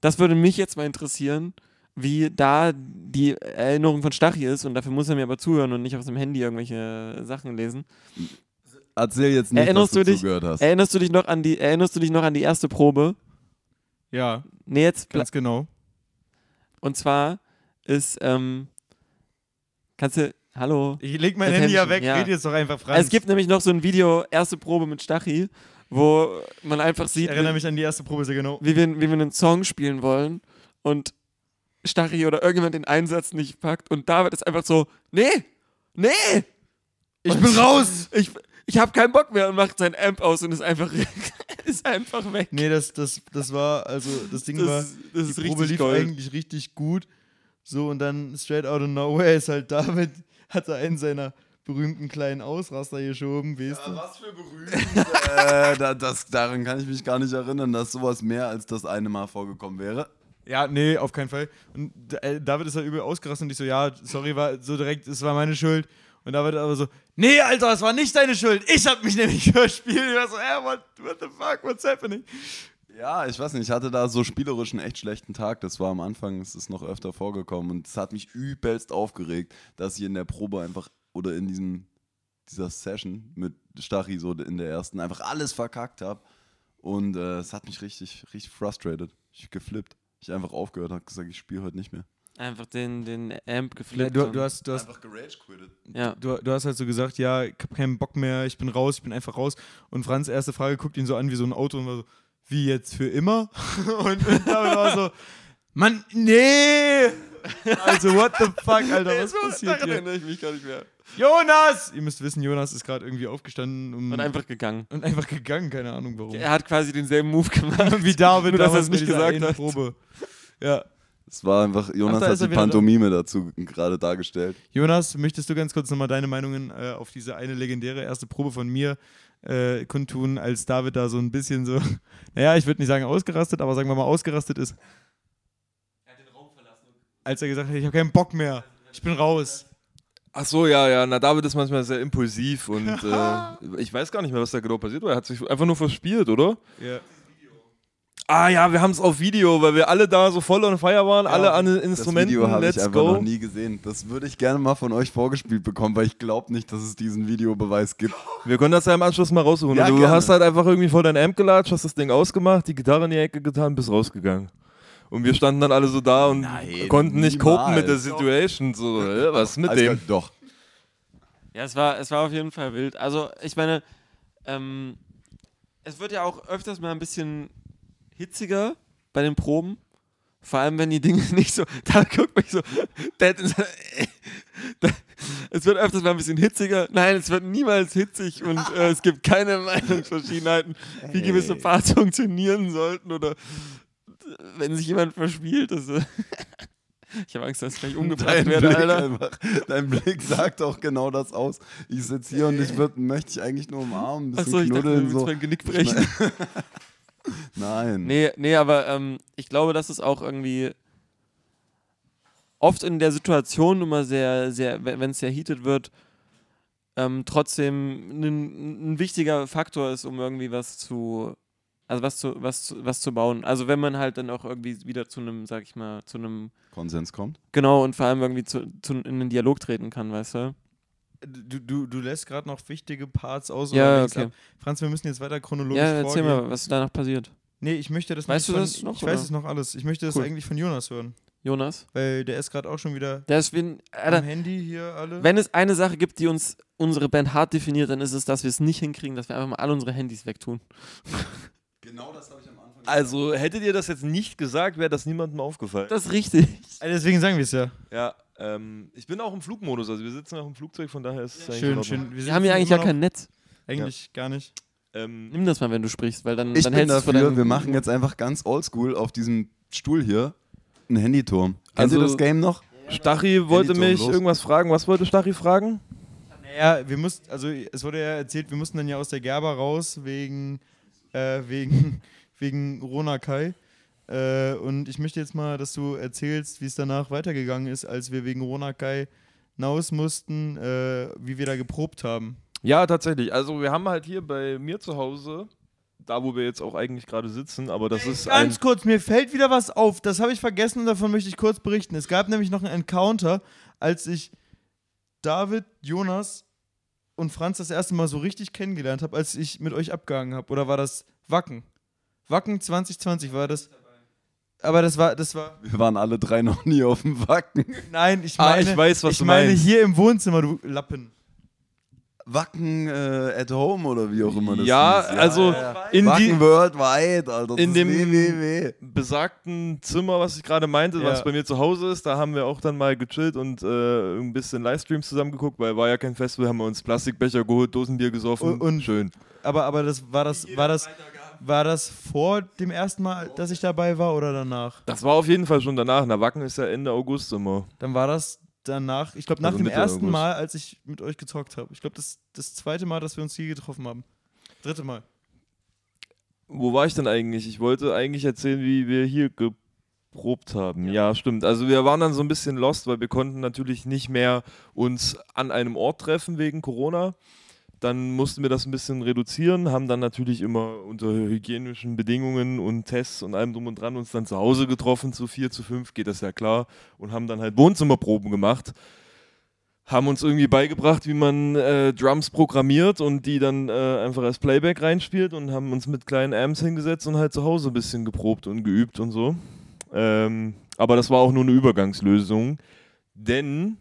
das würde mich jetzt mal interessieren, wie da die Erinnerung von Stachy ist und dafür muss er mir aber zuhören und nicht aus dem Handy irgendwelche Sachen lesen. Erzähl jetzt nicht, Erinnerst dass du, du dich- zugehört hast. Erinnerst du dich noch an die erinnerst du dich noch an die erste Probe? Ja, Nee, jetzt ganz genau. und zwar ist ähm, kannst du hallo Ich leg mein Attention, Handy ja weg, ja. red jetzt doch einfach. Also es gibt nämlich noch so ein Video, erste Probe mit Stachy, wo man einfach ich sieht, erinnere wie, mich an die erste Probe sehr genau. wie, wir, wie wir einen Song spielen wollen. Und Stachy oder irgendjemand den Einsatz nicht packt und David ist einfach so, nee, nee, Ich bin raus! (laughs) ich, ich habe keinen Bock mehr und macht sein Amp aus und ist einfach, (laughs) ist einfach weg. Nee, das, das, das war, also das Ding war, Das, das ist die Probe lief Gold. eigentlich richtig gut. So, und dann straight out of nowhere ist halt David, (laughs) hat er einen seiner berühmten kleinen Ausraster geschoben, weißt du? was für berühmt. äh, da, das, daran kann ich mich gar nicht erinnern, dass sowas mehr als das eine Mal vorgekommen wäre. Ja, nee, auf keinen Fall. Und äh, David ist halt übel ausgerastet und ich so, ja, sorry, war so direkt, es war meine Schuld. Und David aber so, nee, Alter, es war nicht deine Schuld. Ich hab mich nämlich (laughs) verspielt. Ich war so, hä, what, what the fuck, what's happening? Ja, ich weiß nicht, ich hatte da so spielerisch einen echt schlechten Tag. Das war am Anfang, es ist noch öfter vorgekommen und es hat mich übelst aufgeregt, dass ich in der Probe einfach oder in diesem dieser Session mit Stachy so in der ersten einfach alles verkackt habe und äh, es hat mich richtig richtig frustrated. Ich geflippt. Ich einfach aufgehört, habe gesagt, ich spiele heute nicht mehr. Einfach den, den Amp Ja, geflippt. du, und- du, hast, du, hast, gerage quitted. ja. du, du hast halt so gesagt, ja, ich hab keinen Bock mehr, ich bin raus, ich bin einfach raus. Und Franz' erste Frage guckt ihn so an wie so ein Auto und war so, wie jetzt für immer? und, (laughs) und David war so, Mann, nee! Also, what the fuck, Alter, was passiert hier? erinnere ich mich gar nicht mehr. Jonas! Ihr müsst wissen, Jonas ist gerade irgendwie aufgestanden um, Und einfach gegangen. und einfach gegangen, keine Ahnung warum. Er hat quasi denselben Move gemacht. (laughs) Wie David Nur, dass er es nicht gesagt hat. Probe. Ja. Es war einfach, Jonas Ach, da hat er die. Pantomime dazu gerade dargestellt. Jonas, möchtest du ganz kurz nochmal deine Meinungen äh, auf diese eine legendäre erste Probe von mir äh, kundtun, als David da so ein bisschen so, (laughs) naja, ich würde nicht sagen ausgerastet, aber sagen wir mal ausgerastet ist. Als er gesagt hat, ich habe keinen Bock mehr, ich bin raus. Ach so, ja, ja. Na, David ist manchmal sehr impulsiv und (laughs) äh, ich weiß gar nicht mehr, was da genau passiert war. Er hat sich einfach nur verspielt, oder? Ja. Ah ja, wir haben es auf Video, weil wir alle da so voll on fire waren, alle an den Das Instrumenten. Video habe ich einfach go. noch nie gesehen. Das würde ich gerne mal von euch vorgespielt bekommen, weil ich glaube nicht, dass es diesen Videobeweis gibt. Wir können das ja im Anschluss mal raussuchen. Ja, du gerne. hast halt einfach irgendwie vor dein Amp gelatscht, hast das Ding ausgemacht, die Gitarre in die Ecke getan, bist rausgegangen. Und wir standen dann alle so da und Nein, konnten nicht copen mit der niemals. Situation. So, was ist mit Also, dem? Doch. Ja, es war, es war auf jeden Fall wild. Also, ich meine, ähm, es wird ja auch öfters mal ein bisschen hitziger bei den Proben. Vor allem, wenn die Dinge (laughs) nicht so. Da guckt mich so. (laughs) Es wird öfters mal ein bisschen hitziger. Nein, es wird niemals hitzig und äh, es gibt keine (laughs) Meinungsverschiedenheiten, wie gewisse Parts funktionieren sollten oder wenn sich jemand verspielt. Das, äh, ich habe Angst, dass ich gleich umgebracht Dein werde, Blick, Alter. einfach, dein Blick sagt auch genau das aus. Ich sitze hier und ich würd, möchte dich eigentlich nur umarmen, ein bisschen Achso, ich dachte, So. mein Genick brechen. (laughs) Nein. Nee, nee, aber ähm, ich glaube, dass es auch irgendwie oft in der Situation immer sehr, sehr, wenn es sehr heated wird, ähm, trotzdem ein, ein wichtiger Faktor ist, um irgendwie was zu, also was zu, was zu, was zu bauen. Also wenn man halt dann auch irgendwie wieder zu einem, sag ich mal, zu einem, Konsens kommt. genau, und vor allem irgendwie zu, zu, in einen Dialog treten kann, weißt du? Du, du, du lässt gerade noch wichtige Parts aus. Ja, okay. ab. Franz, wir müssen jetzt weiter chronologisch Ja, erzähl vorgehen. mal, was danach passiert. Nee, ich möchte das Weißt nicht du von, das noch, Ich weiß oder? es noch alles. Ich möchte das Cool. eigentlich von Jonas hören. Jonas? Weil der ist gerade auch schon wieder Der ist wie ein, am Alter, Handy hier alle. Wenn es eine Sache gibt, die uns unsere Band hart definiert, dann ist es, dass wir es nicht hinkriegen, dass wir einfach mal alle unsere Handys wegtun. (laughs) Genau das habe ich am Anfang Also hättet ihr das jetzt nicht gesagt, wäre das niemandem aufgefallen. Das ist richtig. Also deswegen sagen wir es ja. ja, ähm, ich bin auch im Flugmodus, also wir sitzen auch im Flugzeug, von daher ist es in Schön, schön. Wir haben ja eigentlich gar kein Netz. Eigentlich gar nicht. Ähm, Nimm das mal, wenn du sprichst, weil dann, Ich dann bin hältst dafür, wir machen jetzt einfach ganz oldschool auf diesem Stuhl hier einen Handyturm. Kennt Also- ihr das Game noch? Stachy wollte mich los. irgendwas fragen. Was wollte Stachy fragen? Naja, wir mussten, also es wurde ja erzählt, wir mussten dann ja aus der Gerber raus wegen, äh, wegen, (laughs) wegen Ronakai. Äh, und ich möchte jetzt mal, dass du erzählst, wie es danach weitergegangen ist, als wir wegen Ronakai hinaus mussten, äh, wie wir da geprobt haben. Ja, tatsächlich. Also wir haben halt hier bei mir zu Hause, da wo wir jetzt auch eigentlich gerade sitzen, aber das ist. Ganz kurz, mir fällt wieder was auf. Das habe ich vergessen und davon möchte ich kurz berichten. Es gab nämlich noch einen Encounter, als ich David, Jonas und Franz das erste Mal so richtig kennengelernt habe, als ich mit euch abgehangen habe. Oder war das Wacken? Wacken 2020 war das. Aber das war, das war. Wir waren alle drei noch nie auf dem Wacken. Nein, ich Ah, meine. ich weiß, was ich du meine meinst. hier im Wohnzimmer, du Lappen. Wacken äh, at Home oder wie auch immer das Ja, hieß. also in Wacken die Worldwide, Alter. Das in ist dem- www. besagten Zimmer, was ich gerade meinte, was Ja. bei mir zu Hause ist, da haben wir auch dann mal gechillt und äh, ein bisschen Livestreams zusammengeguckt, weil war ja kein Festival, haben wir uns Plastikbecher geholt, Dosenbier gesoffen. Und- und- Schön. Aber, aber das war das, war das, war das vor dem ersten Mal, dass ich dabei war oder danach? Das war auf jeden Fall schon danach. Na, Wacken ist ja Ende August immer. Dann war das danach, ich glaube nach Also dem Mitte ersten August. Mal, als ich mit euch gezockt habe. Ich glaube das, das zweite Mal, dass wir uns hier getroffen haben. Dritte Mal. Wo war ich denn eigentlich? Ich wollte eigentlich erzählen, wie wir hier geprobt haben. Ja. stimmt. Also wir waren dann so ein bisschen lost, weil wir konnten natürlich nicht mehr uns an einem Ort treffen wegen Corona. Dann mussten wir das ein bisschen reduzieren, haben dann natürlich immer unter hygienischen Bedingungen und Tests und allem drum und dran uns dann zu Hause getroffen, zu vier, zu fünf, geht das ja klar, und haben dann halt Wohnzimmerproben gemacht haben uns irgendwie beigebracht, wie man äh, Drums programmiert und die dann äh, einfach als Playback reinspielt und haben uns mit kleinen Amps hingesetzt und halt zu Hause ein bisschen geprobt und geübt und so. Ähm, aber das war auch nur eine Übergangslösung, denn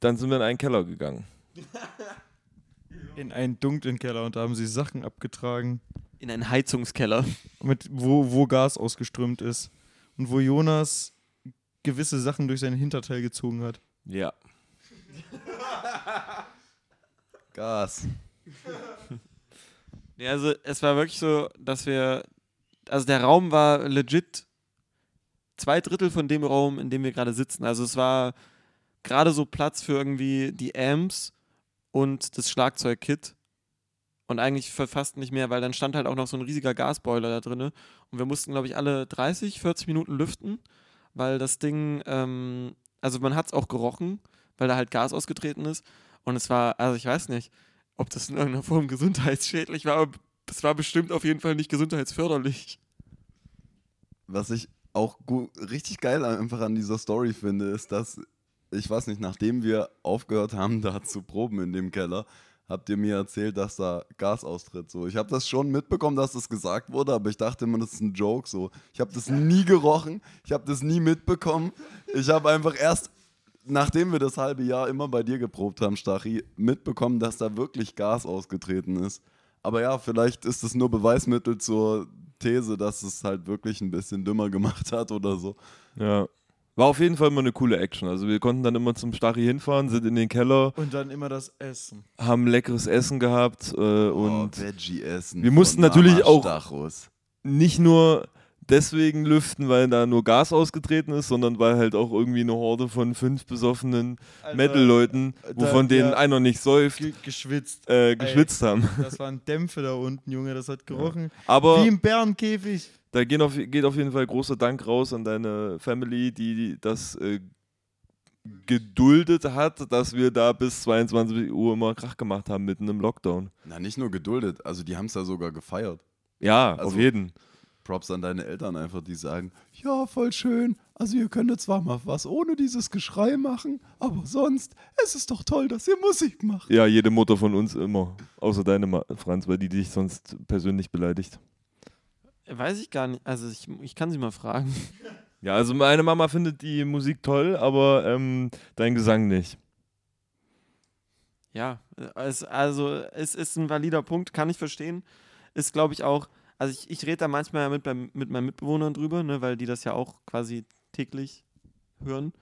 dann sind wir in einen Keller gegangen. (laughs) In einen dunklen Keller und da haben sie Sachen abgetragen, In einen Heizungskeller. mit, wo, wo Gas ausgeströmt ist. Und wo Jonas gewisse Sachen durch sein Hinterteil gezogen hat. Ja. (laughs) Gas. (laughs) Nee, also es war wirklich so, dass wir, also der Raum war legit zwei Drittel von dem Raum, in dem wir gerade sitzen. Also es war gerade so Platz für irgendwie die Amps und das Schlagzeugkit. Und eigentlich fast nicht mehr, weil dann stand halt auch noch so ein riesiger Gasboiler da drin. Und wir mussten, glaube ich, alle 30, 40 Minuten lüften, weil das Ding, ähm, also man hat es auch gerochen, weil da halt Gas ausgetreten ist. Und es war, also ich weiß nicht, ob das in irgendeiner Form gesundheitsschädlich war, aber es war bestimmt auf jeden Fall nicht gesundheitsförderlich. Was ich auch richtig geil einfach an dieser Story finde, ist, dass, ich weiß nicht, nachdem wir aufgehört haben, da zu proben in dem Keller, habt ihr mir erzählt, dass da Gas austritt. So, ich habe das schon mitbekommen, dass das gesagt wurde, aber ich dachte immer, das ist ein Joke. So, ich habe das nie gerochen, ich habe das nie mitbekommen. Ich habe einfach erst, nachdem wir das halbe Jahr immer bei dir geprobt haben, Stachi, mitbekommen, dass da wirklich Gas ausgetreten ist. Aber ja, vielleicht ist es nur Beweismittel zur These, dass es halt wirklich ein bisschen dümmer gemacht hat oder so. Ja. War auf jeden Fall immer eine coole Action. Also wir konnten dann immer zum Stari hinfahren, sind in den Keller, Und dann immer das Essen. haben leckeres Essen gehabt äh, und oh, Veggie essen. wir mussten natürlich auch- Stachus. nicht nur deswegen lüften, weil da nur Gas ausgetreten ist, sondern weil halt auch irgendwie eine Horde von fünf besoffenen Metal-Leuten, da- wovon denen ja. einer nicht säuft, Ge geschwitzt. äh, geschwitzt haben. Das waren Dämpfe da unten, Junge, das hat gerochen. Aber Wie im Bärenkäfig. Da gehen auf, geht auf jeden Fall großer Dank raus an deine Family, die das äh, geduldet hat, dass wir da bis 22 Uhr immer Krach gemacht haben mitten im Lockdown. Na, nicht nur geduldet, also die haben es ja sogar gefeiert. Ja, Also- auf jeden. Props an deine Eltern einfach, die sagen, ja, voll schön. Also ihr könntet zwar mal was ohne dieses Geschrei machen, aber sonst, es ist doch toll, dass ihr Musik macht. Ja, jede Mutter von uns immer. Außer deine, Franz, weil die dich sonst persönlich beleidigt. Weiß ich gar nicht. Also ich, ich kann sie mal fragen. (laughs) Ja, also meine Mama findet die Musik toll, aber ähm, dein Gesang nicht. Ja, es, also es ist ein valider Punkt, kann ich verstehen. Ist, glaube ich, auch, also ich, ich rede da manchmal mit, beim, mit meinen Mitbewohnern drüber, ne, weil die das ja auch quasi täglich hören.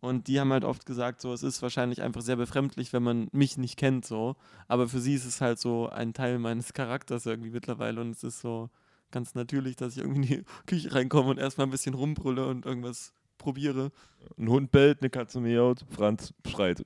Und die haben halt oft gesagt, so, es ist wahrscheinlich einfach sehr befremdlich, wenn man mich nicht kennt, so. Aber für sie ist es halt so ein Teil meines Charakters irgendwie mittlerweile und es ist so ganz natürlich, dass ich irgendwie in die (laughs) Küche reinkomme und erstmal ein bisschen rumbrülle und irgendwas probiere. Ein Hund bellt, eine Katze miaut, Franz schreit.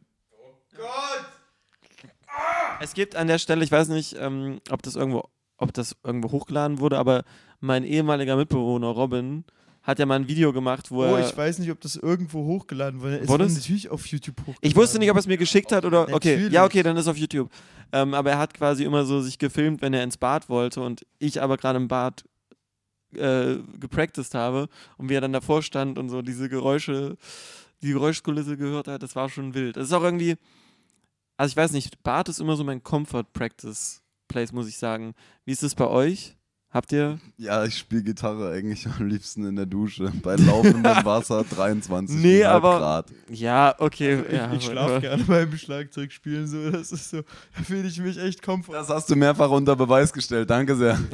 Es gibt an der Stelle, ich weiß nicht, ähm, ob das irgendwo, ob das irgendwo hochgeladen wurde, aber mein ehemaliger Mitbewohner Robin hat ja mal ein Video gemacht, wo Oh, er. ich weiß nicht, ob das irgendwo hochgeladen wurde. Es Wurde es? natürlich auf YouTube hochgeladen. Ich wusste nicht, ob er es mir geschickt hat oder. Okay, Natürlich. ja, okay, dann ist es auf YouTube. Ähm, aber er hat quasi immer so sich gefilmt, wenn er ins Bad wollte und ich aber gerade im Bad äh, gepracticed habe und wie er dann davor stand und so diese Geräusche, die Geräuschkulisse gehört hat, das war schon wild. Das ist auch irgendwie. Also ich weiß nicht, Bad ist immer so mein Comfort-Practice-Place, muss ich sagen. Wie ist es bei euch? Habt ihr? Ja, ich spiele Gitarre eigentlich am liebsten in der Dusche. Bei laufendem (laughs) Wasser 23 Nee, aber- Grad. Ja, okay. ja, ich schlafe (laughs) gerne beim Schlagzeugspielen so. Das ist so, da fühle ich mich echt komfort. Das hast du mehrfach unter Beweis gestellt. Danke sehr. (laughs)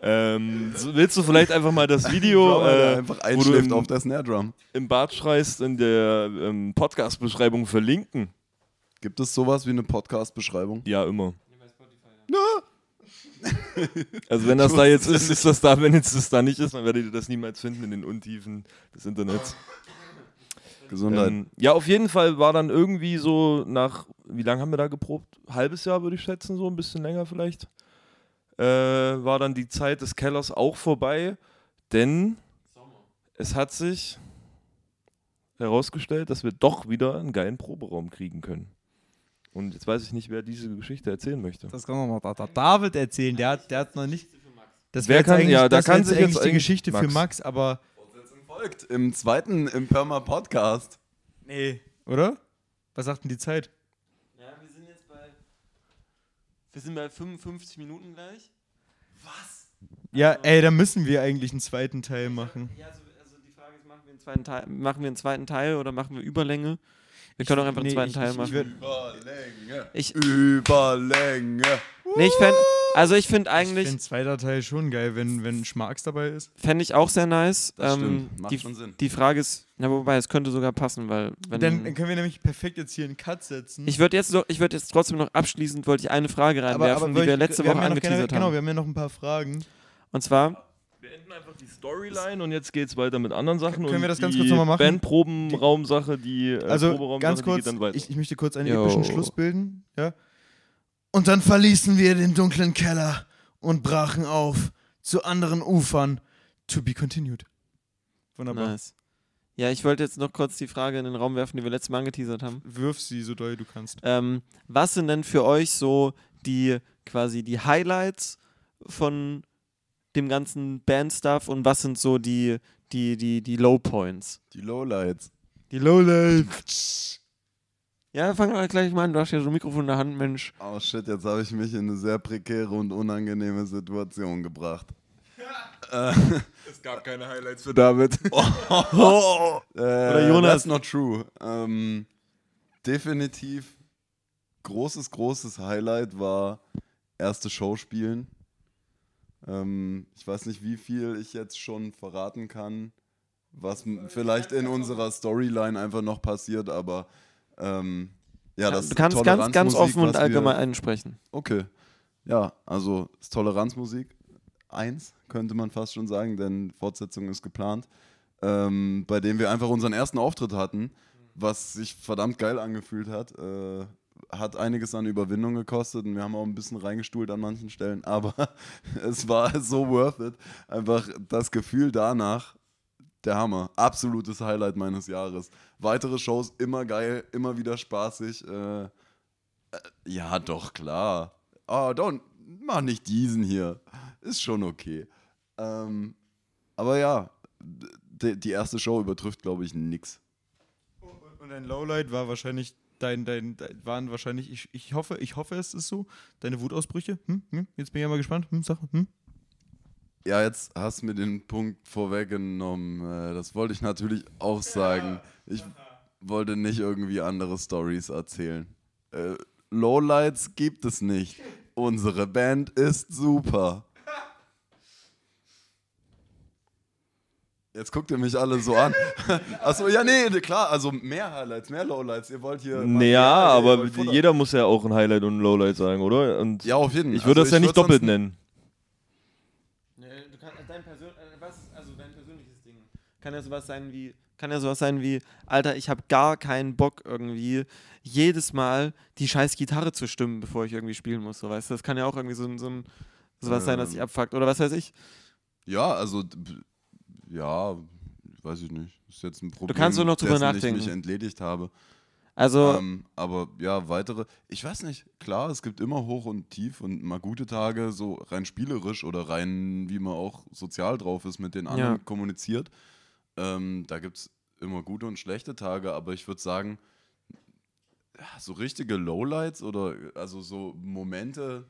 Ähm, so, willst du vielleicht einfach mal das Video äh, einfach wo du im, auf der Snare Drum. im Bad schreist in der ähm, Podcast-Beschreibung verlinken? Gibt es sowas wie eine Podcast-Beschreibung? Ja, immer. (laughs) Also wenn das da jetzt ist, ist das da. Wenn jetzt das da nicht ist, dann werdet ihr das niemals finden in den Untiefen des Internets. Gesundheit. Ähm, ja, auf jeden Fall war dann irgendwie so nach, wie lange haben wir da geprobt? Halbes Jahr würde ich schätzen, so ein bisschen länger vielleicht. Äh, war dann die Zeit des Kellers auch vorbei, denn es hat sich herausgestellt, dass wir doch wieder einen geilen Proberaum kriegen können. Und jetzt weiß ich nicht, wer diese Geschichte erzählen möchte. Das kann man mal da, da David erzählen. Der, hat- der hat noch nicht. Das Wer wäre kann- ja, da kann sich jetzt eigentlich die Geschichte für Max. Max, aber. Folgt im zweiten Imperma Podcast. Nee. Oder? Was sagt denn die Zeit? Ja, wir sind jetzt bei. Wir sind bei 55 Minuten gleich. Ja, ey, da müssen wir eigentlich einen zweiten Teil machen. Ja, also, also die Frage ist, machen wir, einen zweiten Teil, machen wir einen zweiten Teil oder machen wir Überlänge? Wir können auch einfach einen Nee, zweiten ich- Teil ich- machen. ich würd- Überlänge. Ich, Überlänge. nee, ich fänd, also ich finde Ich eigentlich, finde zweiter Teil schon geil, wenn, wenn Schmarks dabei ist. fände ich auch sehr nice. Das Ähm, stimmt. Macht die, schon Sinn. die Frage ist, na wobei, es könnte sogar passen, weil wenn Dann können wir nämlich perfekt jetzt hier einen Cut setzen. ich würde jetzt, doch- ich würde jetzt trotzdem noch abschließend wollte ich eine Frage reinwerfen, die weil wir ich- letzte wir Woche haben ja angeteasert Genau, haben. wir haben ja noch ein paar Fragen. Und zwar, Wir enden einfach die Storyline und jetzt geht's weiter mit anderen Sachen. Können und wir das ganz die kurz noch mal machen? Bandprobenraumsache, die äh, Also Proberaumsache, ganz die kurz, geht dann weiter. ich, ich möchte kurz einen Yo. epischen Schluss bilden. Ja. Und dann verließen wir den dunklen Keller und brachen auf zu anderen Ufern. To be continued. Wunderbar. nice. Ja, ich wollte jetzt noch kurz die Frage in den Raum werfen, die wir letztes Mal angeteasert haben. Wirf sie so doll du kannst. Ähm, was sind denn für euch so die quasi die Highlights von dem ganzen Band-Stuff und was sind so die, die, die, die Low Points? Die Lowlights. Die Lowlights. Ja, fangen wir gleich mal an. Du hast ja so ein Mikrofon in der Hand, Mensch. Oh shit, jetzt habe ich mich in eine sehr prekäre und unangenehme Situation gebracht. (laughs) es gab keine Highlights für David. (laughs) (laughs) Oder Jonas. That's not true. Ähm, definitiv großes, großes Highlight war erste Show spielen. Ähm, ich weiß nicht, wie viel ich jetzt schon verraten kann, was vielleicht in unserer Storyline einfach noch passiert, aber ähm, ja, das du kannst ganz, ganz offen und was wir- allgemein sprechen. Okay. Ja, also ist Toleranzmusik 1, könnte man fast schon sagen, denn Fortsetzung ist geplant. Ähm, bei dem wir einfach unseren ersten Auftritt hatten, was sich verdammt geil angefühlt hat. Äh, hat einiges an Überwindung gekostet und wir haben auch ein bisschen reingestuhlt an manchen Stellen, aber (laughs) es war so worth it. Einfach das Gefühl danach, der Hammer. Absolutes Highlight meines Jahres. Weitere Shows immer geil, immer wieder spaßig. Äh, äh, ja, doch, klar. Oh, don't, mach nicht diesen hier. Ist schon okay. Ähm, aber ja, die erste Show übertrifft, glaube ich, nix. Und ein Lowlight war wahrscheinlich dein, dein, dein waren wahrscheinlich, ich, ich hoffe, ich hoffe, es ist so, deine Wutausbrüche. Hm? Hm? Jetzt bin ich ja mal gespannt. Hm? Sag, hm? Ja, jetzt hast du mir den Punkt vorweggenommen. Äh, Das wollte ich natürlich auch sagen. Ich wollte nicht irgendwie andere Stories erzählen. Äh, Lowlights gibt es nicht. Unsere Band ist super. Jetzt guckt ihr mich alle so an. (laughs) Achso, ja, nee, klar, also mehr Highlights, mehr Lowlights. Ihr wollt hier. Naja, aber jeder muss ja auch ein Highlight und ein Lowlight sagen, oder? Und Ja, auf jeden Fall. ich würde das ja nicht doppelt nennen. Du kannst dein, Persön was, also dein persönliches Ding. Kann ja sowas sein wie, kann ja sowas sein wie, Alter, ich habe gar keinen Bock irgendwie jedes Mal die scheiß Gitarre zu stimmen, bevor ich irgendwie spielen muss. So, weißt du? Das kann ja auch irgendwie so, ein- so ein sowas sein, das sich Ähm. abfuckt. Oder was weiß ich. Ja, also, ja, weiß ich nicht. Ist jetzt ein Problem, kannst doch noch drüber nachdenken. ich mich entledigt habe. Also, Ähm, aber ja, weitere, ich weiß nicht, klar, es gibt immer Hoch und Tief und mal gute Tage, so rein spielerisch oder rein, wie man auch sozial drauf ist, mit den anderen Ja. kommuniziert. Ähm, da gibt es immer gute und schlechte Tage, aber ich würde sagen, so richtige Lowlights oder also so Momente,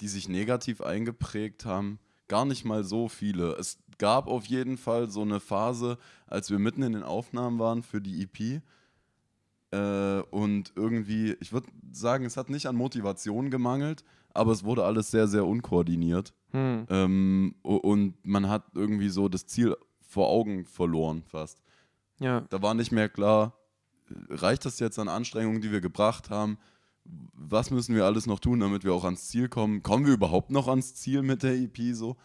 die sich negativ eingeprägt haben, gar nicht mal so viele. Es gab auf jeden Fall so eine Phase, als wir mitten in den Aufnahmen waren für die EP. Äh, und irgendwie, ich würde sagen, es hat nicht an Motivation gemangelt, aber es wurde alles sehr, sehr unkoordiniert. Hm. Ähm, und man hat irgendwie so das Ziel vor Augen verloren fast. Ja. Da war nicht mehr klar, reicht das jetzt an Anstrengungen, die wir gebracht haben? Was müssen wir alles noch tun, damit wir auch ans Ziel kommen? Kommen wir überhaupt noch ans Ziel mit der EP so?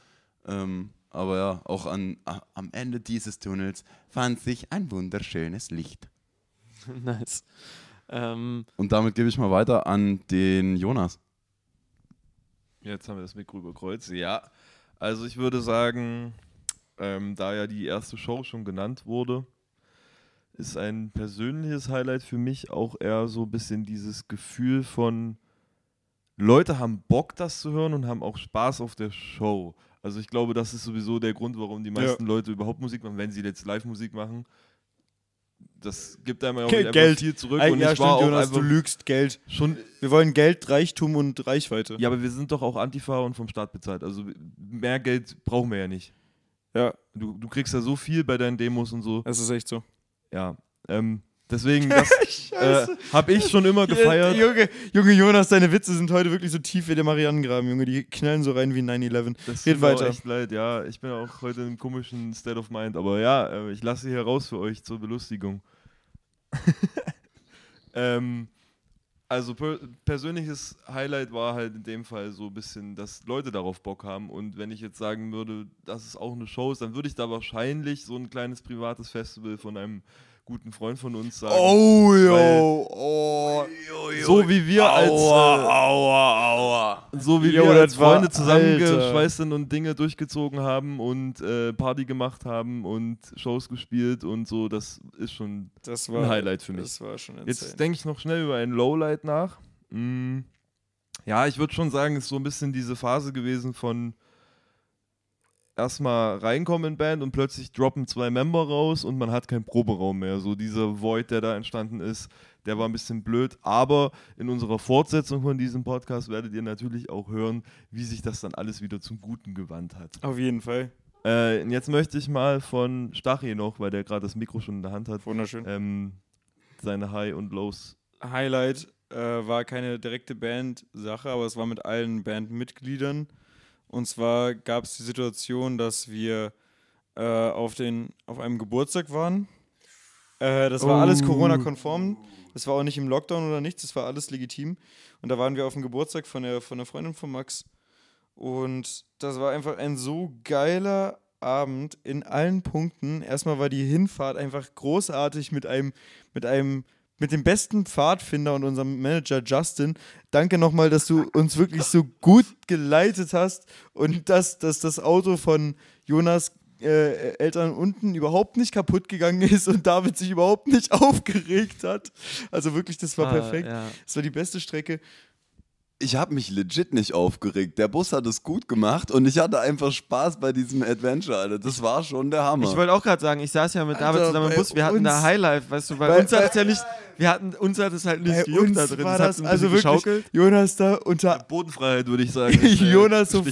Ähm, aber ja, auch an, a, am Ende dieses Tunnels fand sich ein wunderschönes Licht. (laughs) nice. Ähm, Und damit gebe ich mal weiter an den Jonas. Jetzt haben wir das Mikro überkreuzt. Ja, also ich würde sagen, ähm, da ja die erste Show schon genannt wurde, ist ein persönliches Highlight für mich auch eher so ein bisschen dieses Gefühl von Leute haben Bock, das zu hören und haben auch Spaß auf der Show. Also ich glaube, das ist sowieso der Grund, warum die meisten Leute überhaupt Musik machen, wenn sie jetzt Live-Musik machen. Das gibt einem ja auch nicht Geld. viel zurück. Ey, und ja, ich stimmt, auch Jonas, du lügst Geld. schon Wir wollen Geld, Reichtum und Reichweite. ja, aber wir sind doch auch Antifa und vom Staat bezahlt. Also mehr Geld brauchen wir ja nicht. Ja, Du, du kriegst ja so viel bei deinen Demos und so. das ist echt so. Ja. Ähm, deswegen, (laughs) das äh, habe ich schon immer gefeiert. Junge, Junge Jonas, deine Witze sind heute wirklich so tief wie der Marianengraben, Junge. Die knallen so rein wie 9-11. Das Red tut mir auch weiter. echt leid, ja. Ich bin auch heute im komischen State of Mind. Aber ja, äh, ich lasse hier raus für euch zur Belustigung. (laughs) ähm, also per persönliches Highlight war halt in dem Fall so ein bisschen, dass Leute darauf Bock haben. Und wenn ich jetzt sagen würde, dass es auch eine Show ist, dann würde ich da wahrscheinlich so ein kleines privates Festival von einem guten Freund von uns sagen. Oh, yo. Oh. So wie wir als, äh, aua, aua. so wie Jo, wir als war- Freunde zusammengeschweißt sind und Dinge durchgezogen haben und äh, Party gemacht haben und Shows gespielt und so, das ist schon Das ein Highlight für mich. Das war schon insane. Jetzt denke ich noch schnell über ein Lowlight nach. Mm, ja, ich würde schon sagen, es ist so ein bisschen diese Phase gewesen von erstmal reinkommen in Band und plötzlich droppen zwei Member raus und man hat keinen Proberaum mehr. So dieser Void, der da entstanden ist, der war ein bisschen blöd. Aber in unserer Fortsetzung von diesem Podcast werdet ihr natürlich auch hören, wie sich das dann alles wieder zum Guten gewandt hat. Auf jeden Fall. Äh, jetzt möchte ich mal von Stachy noch, weil der gerade das Mikro schon in der Hand hat, Wunderschön. ähm, seine High und Lows Highlight äh, war keine direkte Band-Sache, aber es war mit allen Bandmitgliedern. Und zwar gab es die Situation, dass wir äh, auf, den, auf einem Geburtstag waren. Äh, das war alles Corona-konform. Das war auch nicht im Lockdown oder nichts, das war alles legitim. Und da waren wir auf dem Geburtstag von der, von der Freundin von Max. Und das war einfach ein so geiler Abend in allen Punkten. Erstmal war die Hinfahrt einfach großartig mit einem, mit einem, mit dem besten Pfadfinder und unserem Manager Justin. Danke nochmal, dass du uns wirklich so gut geleitet hast und dass, dass das Auto von Jonas äh, Eltern unten überhaupt nicht kaputt gegangen ist und David sich überhaupt nicht (laughs) aufgeregt hat. Also wirklich, das war ah, perfekt. Ja. Das war die beste Strecke. Ich habe mich legit nicht aufgeregt. Der Bus hat es gut gemacht und ich hatte einfach Spaß bei diesem Adventure, Alter. Das war schon der Hammer. Ich wollte auch gerade sagen, ich saß ja mit David Alter, zusammen im Bus, wir hatten da Highlife, weißt du, bei, bei- uns hat es ja nicht, wir hatten, uns hat es halt nicht gejuckt da drin, war das das also wirklich geschaukelt. Jonas da unter Bodenfreiheit, würde ich sagen. (laughs) Jonas so.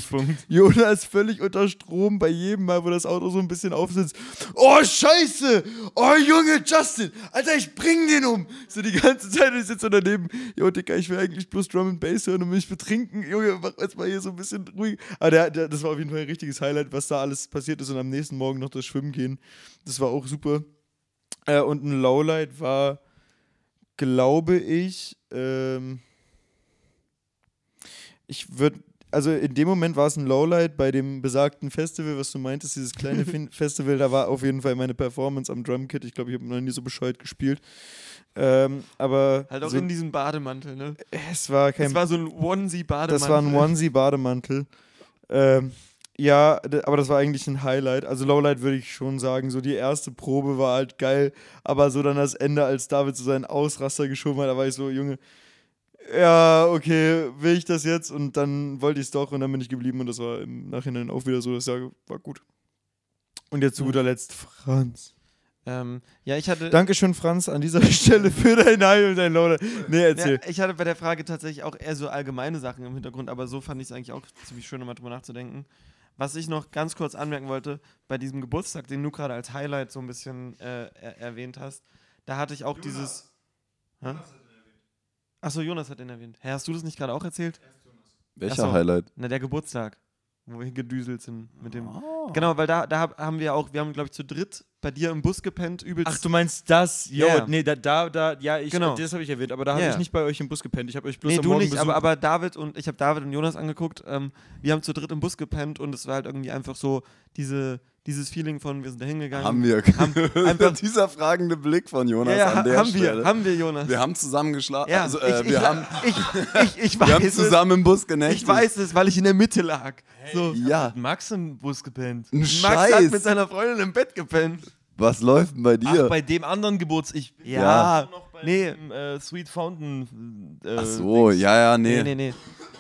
Jonas völlig unter Strom bei jedem Mal, wo das Auto so ein bisschen aufsitzt. Oh, Scheiße! Oh, Junge, Justin! Alter, ich bring den um! So die ganze Zeit, und ich sitze so daneben. Jo, Dicker, ich will eigentlich bloß Drum and Bass hören und mich betrinken. Junge, mach jetzt mal hier so ein bisschen ruhig. Aber der, der, das war auf jeden Fall ein richtiges Highlight, was da alles passiert ist und am nächsten Morgen noch das Schwimmen gehen. Das war auch super. Äh, und ein Lowlight war, glaube ich, ähm, ich würde, also in dem Moment war es ein Lowlight bei dem besagten Festival, was du meintest, dieses kleine (laughs) Festival, da war auf jeden Fall meine Performance am Drumkit. Ich glaube, ich habe noch nie so bescheuert gespielt. Ähm, aber Halt auch so, in diesem Bademantel, ne? es war kein Das war so ein Onesie-Bademantel. das war ein Onesie-Bademantel. Ähm, ja, aber das war eigentlich ein Highlight. Also Lowlight würde ich schon sagen. So die erste Probe war halt geil, aber so dann das Ende, als David so seinen Ausraster geschoben hat, da war ich so, Junge, ja, okay, will ich das jetzt? Und dann wollte ich es doch und dann bin ich geblieben und das war im Nachhinein auch wieder so, das Jahr war gut. Und jetzt zu guter Letzt Franz. Ähm, ja, ich hatte. Dankeschön, Franz, an dieser (laughs) Stelle für dein High und dein Low. Nee, erzähl. Ja, ich hatte bei der Frage tatsächlich auch eher so allgemeine Sachen im Hintergrund, aber so fand ich es eigentlich auch ziemlich schön, nochmal drüber nachzudenken. Was ich noch ganz kurz anmerken wollte, bei diesem Geburtstag, den du gerade als Highlight so ein bisschen äh, er erwähnt hast, da hatte ich auch dieses. Hä? Achso, Jonas hat den erwähnt. Hä, hast du das nicht gerade auch erzählt? Welcher Ach so. Highlight? Na, der Geburtstag, wo wir gedüselt sind mit dem. Ah. Genau, weil da, da hab- haben wir auch, wir haben, glaube ich, zu dritt bei dir im Bus gepennt, übelst. Ach, du meinst das? Ja. nee, da, da, da, ja, ich, Genau. das habe ich erwähnt, aber da habe Ja. ich nicht bei euch im Bus gepennt. Ich habe euch bloß nee, am du Morgen nicht, besucht. aber, aber David und ich habe David und Jonas angeguckt. Ähm, wir haben zu dritt im Bus gepennt und es war halt irgendwie einfach so diese, dieses Feeling von, wir sind da hingegangen. Haben wir. Haben (laughs) einfach- Dieser fragende Blick von Jonas ja, ja, an der haben Stelle. wir, haben wir, Jonas. Wir haben zusammen geschlafen. ja, also, äh, ich, wir, ich, haben, ich, ich, ich (laughs) wir haben weiß zusammen im Bus es, genächtigt. ich weiß es, weil ich in der Mitte lag. So. Ja, Max im Bus gepennt. ein Max hat Scheiß. mit seiner Freundin im Bett gepennt. Was läuft denn bei dir? Ach, bei dem anderen Geburtstag. Ich Ja, noch bei nee. dem, äh, Sweet Fountain. Äh, Ach so, ja, ja, nee. Nee, nee, nee.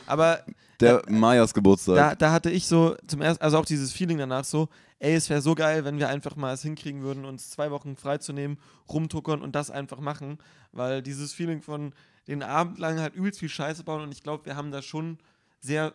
Aber Der Majas Geburtstag. da, da hatte ich so zum ersten, also auch dieses Feeling danach so, ey, es wäre so geil, wenn wir einfach mal es hinkriegen würden, uns zwei Wochen freizunehmen, rumtuckern und das einfach machen, weil dieses Feeling von den Abend lang halt übelst viel Scheiße bauen und ich glaube, wir haben da schon sehr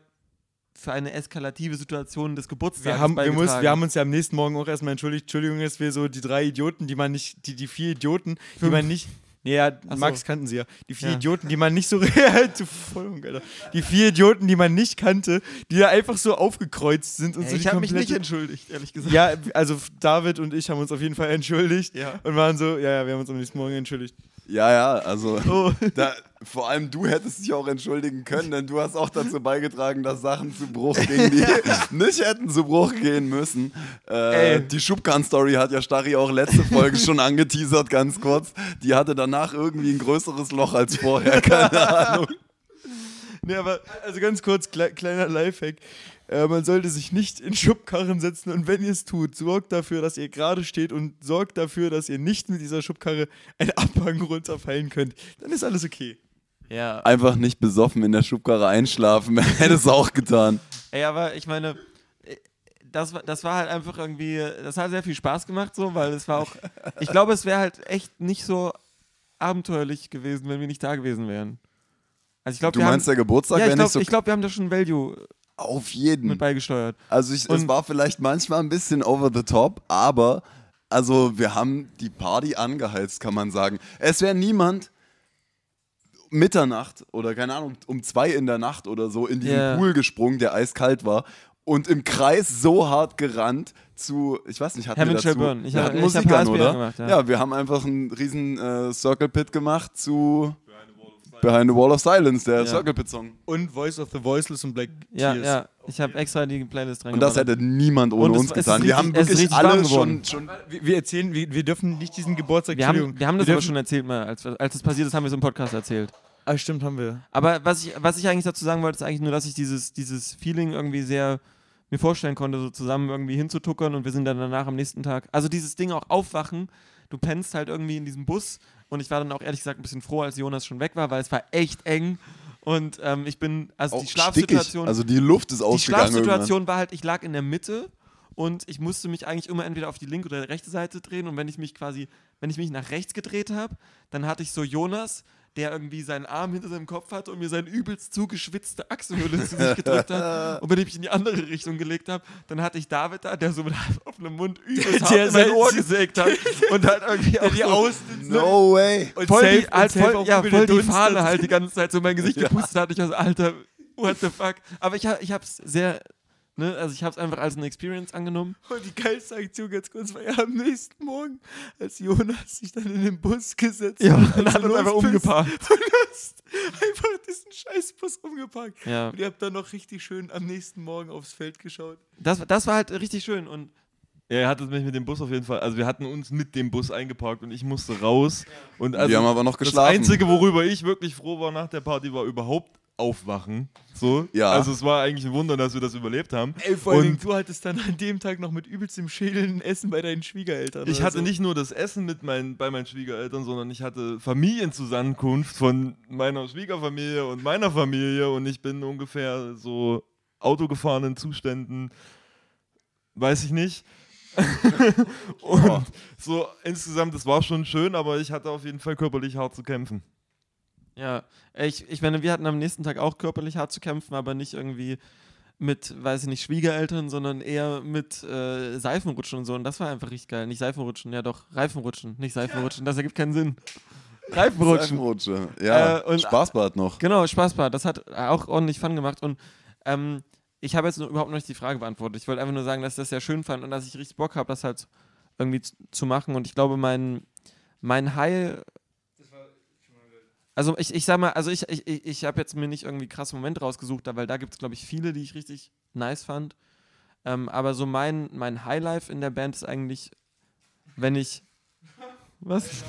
für eine eskalative Situation des Geburtstags wir haben, wir, muss, wir haben uns ja am nächsten Morgen auch erstmal entschuldigt. Entschuldigung, dass wir so die drei Idioten, die man nicht, die, die vier Idioten, die Fünf. man nicht. Nee, ja, Ach so. Max kannten sie ja. Die vier Ja. Idioten, die man nicht so. (laughs) du Vollhung, Alter. Die vier Idioten, die man nicht kannte, die da einfach so aufgekreuzt sind und Ey, so ich habe mich nicht entschuldigt, ehrlich gesagt. Ja, also David und ich haben uns auf jeden Fall entschuldigt Ja. und waren so, ja, ja, wir haben uns am nächsten Morgen entschuldigt. Ja, ja, also (laughs) Oh. (laughs) da, vor allem du hättest dich auch entschuldigen können, denn du hast auch dazu beigetragen, dass Sachen zu Bruch gingen, die (laughs) nicht hätten zu Bruch gehen müssen. Äh, Ey. die Schubkarren-Story hat ja Stari auch letzte Folge schon angeteasert, ganz kurz. Die hatte danach irgendwie ein größeres Loch als vorher, keine Ahnung. Nee, aber also ganz kurz, kle kleiner Lifehack. Äh, man sollte sich nicht in Schubkarren setzen und wenn ihr es tut, sorgt dafür, dass ihr gerade steht und sorgt dafür, dass ihr nicht mit dieser Schubkarre einen Abhang runterfallen könnt. Dann ist alles okay. ja. Einfach nicht besoffen in der Schubkarre einschlafen, (laughs) hätte es auch getan. Ey, aber ich meine, äh, das, war- das war halt einfach irgendwie, das hat sehr viel Spaß gemacht, so, weil es war auch, ich glaube, es wäre halt echt nicht so abenteuerlich gewesen, wenn wir nicht da gewesen wären. Also ich glaube, Du wir meinst, haben, der Geburtstag ja, wäre ich nicht glaube, so glaub, wir haben da schon Value auf jeden. mit beigesteuert. Also ich, es war vielleicht manchmal ein bisschen over the top, aber also wir haben die Party angeheizt, kann man sagen. Es wäre niemand Mitternacht oder keine Ahnung, um zwei in der Nacht oder so in diesen Ja. Pool gesprungen, der eiskalt war und im Kreis so hart gerannt zu, ich weiß nicht, hatten Heaven wir dazu, Shall Burn. Ich wir hab- hatten Musik an, oder? gemacht, ja. ja. wir haben einfach einen riesen äh, Circle Pit gemacht zu Behind the Wall of Silence, der Ja. Circle Pit Song. Und Voice of the Voiceless und Black Ja, Tears. ja. Ich habe extra die Playlist Und das hätte niemand ohne es- uns es getan. Wir richtig- haben es ist wirklich alle schon, schon Wir, wir erzählen, wir, wir dürfen nicht diesen Geburtstag. wir, haben, wir haben das wir aber schon erzählt mal, als, als es passiert ist, haben wir es im Podcast erzählt. Ah, stimmt, haben wir. Aber was ich, was ich eigentlich dazu sagen wollte, ist eigentlich nur, dass ich dieses, dieses Feeling irgendwie sehr mir vorstellen konnte, so zusammen irgendwie hinzutuckern und wir sind dann danach am nächsten Tag. Also dieses Ding auch aufwachen, du pennst halt irgendwie in diesem Bus und ich war dann auch ehrlich gesagt ein bisschen froh, als Jonas schon weg war, weil es war echt eng und ähm, ich bin, also auch die stickig. Schlafsituation, Also die Luft ist die ausgegangen. irgendwann. Schlafsituation war halt, ich lag in der Mitte und ich musste mich eigentlich immer entweder auf die linke oder rechte Seite drehen und wenn ich mich quasi, wenn ich mich nach rechts gedreht habe, dann hatte ich so Jonas, der irgendwie seinen Arm hinter seinem Kopf hatte und mir seine übelst zugeschwitzte Achselhöhle zu sich gedrückt hat (laughs) und wenn ich mich in die andere Richtung gelegt habe, dann hatte ich David da, der so mit halb (laughs) offenem Mund übelst hart in mein Ohr gesägt hat und halt irgendwie (laughs) auch Die so aus No way. und voll, die, halt voll, ja, voll die. Fahne halt die ganze Zeit so in mein Gesicht gepustet hat. Ich war so, Alter, what the fuck. Aber ich, ich hab's sehr, ne, also ich hab's einfach als eine Experience angenommen. Und die geilste Aktion ganz kurz war ja am nächsten Morgen, als Jonas sich dann in den Bus gesetzt Ja, hat. und als hat uns einfach umgeparkt. Und du hast einfach diesen Scheißbus umgeparkt. Ja, Und ihr habt dann noch richtig schön am nächsten Morgen aufs Feld geschaut. das, das war halt richtig schön und Ja, er hatte mich mit dem Bus auf jeden Fall. Also wir hatten uns mit dem Bus eingeparkt und ich musste raus. Und also wir haben aber noch das geschlafen. Einzige, worüber ich wirklich froh war nach der Party, war überhaupt aufwachen. So. Ja. Also es war eigentlich ein Wunder, dass wir das überlebt haben. Ey, vor allem, Und- du hattest dann an dem Tag noch mit übelstem Schädel ein Essen bei deinen Schwiegereltern. Ich hatte so. nicht nur das Essen mit meinen, bei meinen Schwiegereltern, sondern ich hatte Familienzusammenkunft von meiner Schwiegerfamilie und meiner Familie und ich bin ungefähr so autogefahrenen Zuständen, weiß ich nicht. (laughs) und so insgesamt, es war schon schön, aber ich hatte auf jeden Fall körperlich hart zu kämpfen. Ja, ich, ich meine, wir hatten am nächsten Tag auch körperlich hart zu kämpfen, aber nicht irgendwie mit, weiß ich nicht, Schwiegereltern, sondern eher mit äh, Seifenrutschen und so. Und das war einfach richtig geil. Nicht Seifenrutschen, ja doch, Reifenrutschen, nicht Seifenrutschen. Das ergibt keinen Sinn. (laughs) Reifenrutschen. Seifenrutsche. Ja, Äh, und- Spaßbad noch. Genau, Spaßbad. Das hat auch ordentlich Fun gemacht. Und ähm, ich habe jetzt nur überhaupt noch nicht die Frage beantwortet. Ich wollte einfach nur sagen, dass ich das sehr schön fand und dass ich richtig Bock habe, das halt irgendwie zu, zu machen. Und ich glaube, mein, mein High. Also ich, ich sag mal, also ich, ich, ich, ich habe jetzt mir nicht irgendwie krasse Momente rausgesucht, weil da gibt es, glaube ich, viele, die ich richtig nice fand. Ähm, aber so mein, mein Highlife in der Band ist eigentlich, wenn ich. Was?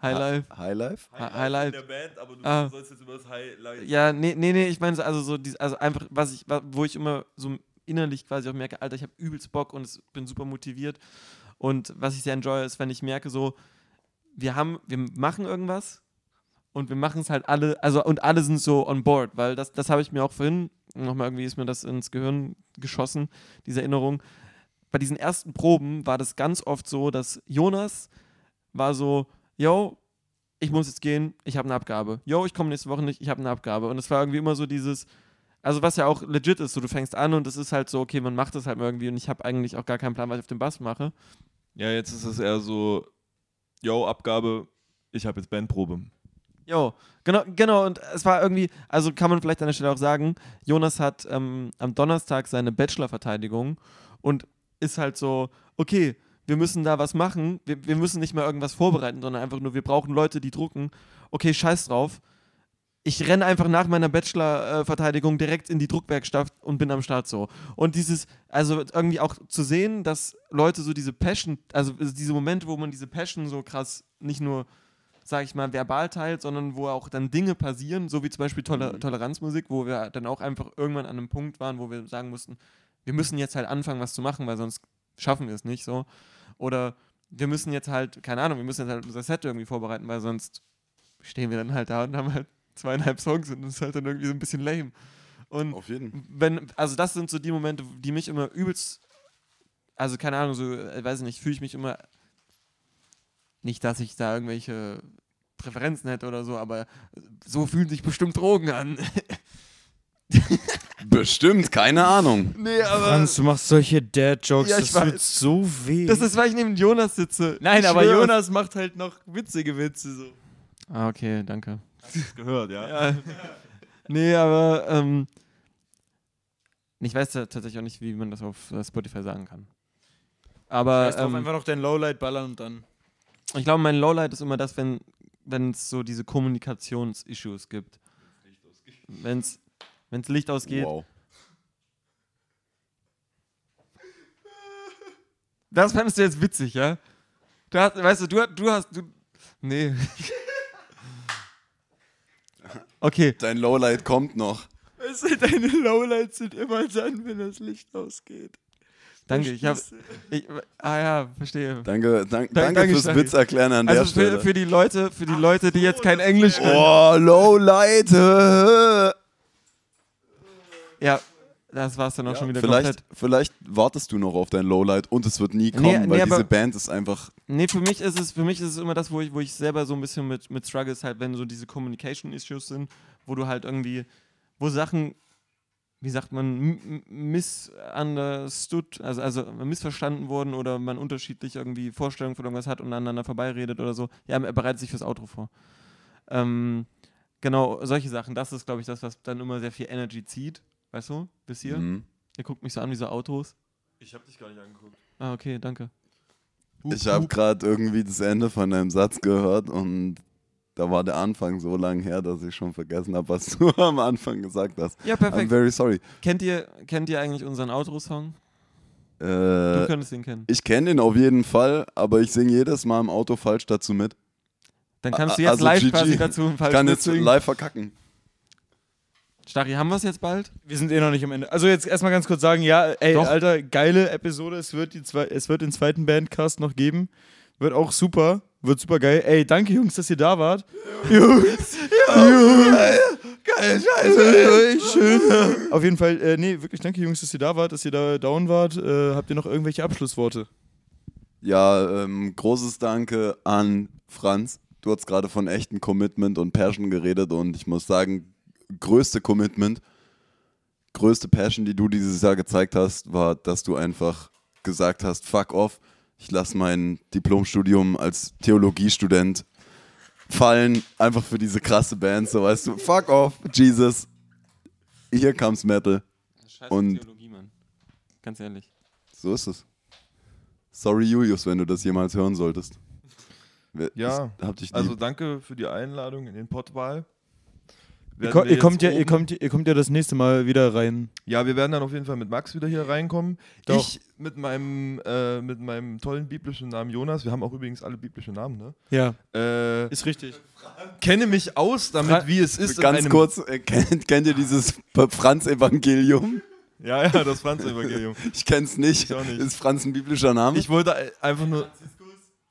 Highlife. Highlife? Hi- Highlight. der Band, aber du Ah. sollst jetzt über das Highlight. Ja, nee, nee, nee, ich meine so, also so, dies, also einfach, was ich, wo ich immer so innerlich quasi auch merke, Alter, ich habe übelst Bock und es, bin super motiviert. Und was ich sehr enjoy, ist, wenn ich merke, so, wir haben, wir machen irgendwas und wir machen es halt alle, also und alle sind so on board, weil das, das habe ich mir auch vorhin, nochmal irgendwie ist mir das ins Gehirn geschossen, diese Erinnerung. Bei diesen ersten Proben war das ganz oft so, dass Jonas war so, yo, ich muss jetzt gehen, ich habe eine Abgabe. Yo, ich komme nächste Woche nicht, ich habe eine Abgabe. Und es war irgendwie immer so dieses, also was ja auch legit ist, so du fängst an und es ist halt so, okay, man macht das halt irgendwie und ich habe eigentlich auch gar keinen Plan, was ich auf dem Bass mache. Ja, jetzt ist es eher so, yo, Abgabe, ich habe jetzt Bandprobe. Jo, genau, genau, und es war irgendwie, also kann man vielleicht an der Stelle auch sagen, Jonas hat ähm, am Donnerstag seine Bachelorverteidigung und ist halt so, okay, wir müssen da was machen, wir, wir müssen nicht mehr irgendwas vorbereiten, sondern einfach nur, wir brauchen Leute, die drucken. Okay, scheiß drauf. Ich renne einfach nach meiner Bachelor-Verteidigung direkt in die Druckwerkstatt und bin am Start so. Und dieses, also irgendwie auch zu sehen, dass Leute so diese Passion, also diese Momente, wo man diese Passion so krass nicht nur sage ich mal, verbal teilt, sondern wo auch dann Dinge passieren, so wie zum Beispiel Toler Toleranzmusik, wo wir dann auch einfach irgendwann an einem Punkt waren, wo wir sagen mussten, wir müssen jetzt halt anfangen, was zu machen, weil sonst schaffen wir es nicht so. Oder wir müssen jetzt halt, keine Ahnung, wir müssen jetzt halt unser Set irgendwie vorbereiten, weil sonst stehen wir dann halt da und haben halt zweieinhalb Songs und das ist halt dann irgendwie so ein bisschen lame. Und Auf jeden Fall. wenn, also das sind so die Momente, die mich immer übelst, also keine Ahnung, so, äh, weiß ich nicht, fühle ich mich immer, nicht, dass ich da irgendwelche Präferenzen hätte oder so, aber so fühlen sich bestimmt Drogen an. (laughs) Bestimmt, keine Ahnung. nee, aber Franz, du machst solche Dad-Jokes, Ja, ich das tut weiß. so weh. das ist, weil ich neben Jonas sitze. Nein, Ich aber schwör's. Jonas macht halt noch witzige Witze so. Ah, okay, danke. Gehört, ja. Ja. nee, aber ähm, ich weiß ta- tatsächlich auch nicht, wie man das auf äh, Spotify sagen kann. Aber drauf, ähm, einfach noch dein Lowlight ballern und dann. Ich glaube, mein Lowlight ist immer das, wenn es so diese Kommunikationsissues gibt. Wenn es Licht ausgeht. Wow. Das fandest du jetzt witzig, ja? Du hast, weißt du, du, du hast, du, nee. (laughs) Okay, Dein Lowlight kommt noch. Weißt du, deine Lowlights sind immer dann, wenn das Licht ausgeht. Danke. Ich habe, ich, ah ja, verstehe. Danke, dank, Dank- danke danke, fürs Steffi. Witz erklären an der Also für, Stelle. für die Leute, für die Leute, die jetzt kein Englisch können. oh, Lowlight. äh. Ja, das war's dann auch schon wieder Vielleicht, komplett. vielleicht wartest du noch auf dein Lowlight und es wird nie kommen, Nee, nee, weil aber- diese Band ist einfach. Nee, für mich ist es, für mich ist es immer das, wo ich, wo ich selber so ein bisschen mit, mit struggle, ist halt, wenn so diese Communication Issues sind, wo du halt irgendwie, wo Sachen, wie sagt man, misunderstood, also, also missverstanden wurden oder man unterschiedlich irgendwie Vorstellungen von irgendwas hat und aneinander vorbeiredet oder so. Ja, er bereitet sich fürs Outro vor. Ähm, genau, solche Sachen, das ist, glaube ich, das, was dann immer sehr viel Energy zieht. Weißt du, bis hier? Mhm. Ihr guckt mich so an wie so Autos. Ich habe dich gar nicht angeguckt. Ah, okay, danke. Ich habe gerade irgendwie das Ende von deinem Satz gehört und da war der Anfang so lang her, dass ich schon vergessen habe, was (laughs) du am Anfang gesagt hast. Ja, I'm perfekt. very sorry. Kennt ihr, kennt ihr eigentlich unseren Outro-Song? Du Äh, könntest ihn kennen. ich kenne ihn auf jeden Fall, aber ich singe jedes Mal im Auto falsch dazu mit. Dann kannst du jetzt also live GG. quasi dazu ein Ich falsch kann jetzt mitsingen. live verkacken. Stari, haben wir es jetzt bald? Wir sind eh noch nicht am Ende. Also jetzt erstmal ganz kurz sagen, ja, ey, Doch. Alter, geile Episode. Es wird, die zwei, es wird den zweiten Bandcast noch geben. Wird auch super. Wird super geil. Ey, danke Jungs, dass ihr da wart. Jungs. Jungs. Geil, scheiße. Schön. Auf jeden Fall, äh, nee, wirklich danke Jungs, dass ihr da wart, dass ihr da down wart. Äh, habt ihr noch irgendwelche Abschlussworte? Ja, ähm, großes Danke an Franz. Du hast gerade von echtem Commitment und Passion geredet und ich muss sagen, größte Commitment, größte Passion, die du dieses Jahr gezeigt hast, war, dass du einfach gesagt hast, fuck off, ich lasse mein Diplomstudium als Theologiestudent fallen, einfach für diese krasse Band, so weißt du, fuck off, Jesus, hier comes Metal. Scheiß Und- Theologie, Mann. Ganz ehrlich. So ist es. Sorry, Julius, wenn du das jemals hören solltest. Ja, ich hab dich lieb. Also danke für die Einladung in den Pottwahl. Ko ihr, kommt ja, ihr, kommt, ihr kommt ja das nächste Mal wieder rein. Ja, wir werden dann auf jeden Fall mit Max wieder hier reinkommen. Doch. Ich mit meinem, äh, mit meinem tollen biblischen Namen Jonas, wir haben auch übrigens alle biblische Namen, ne? Ja, Äh, ist richtig. kenne mich aus damit, Fra- wie es ist. in Ganz einem- kurz, äh, kennt, kennt ihr dieses Franz-Evangelium? Ja, ja, das Franz-Evangelium. (laughs) Ich kenn's nicht. Ich auch nicht. Ist Franz ein biblischer Name? Ich wollte einfach nur.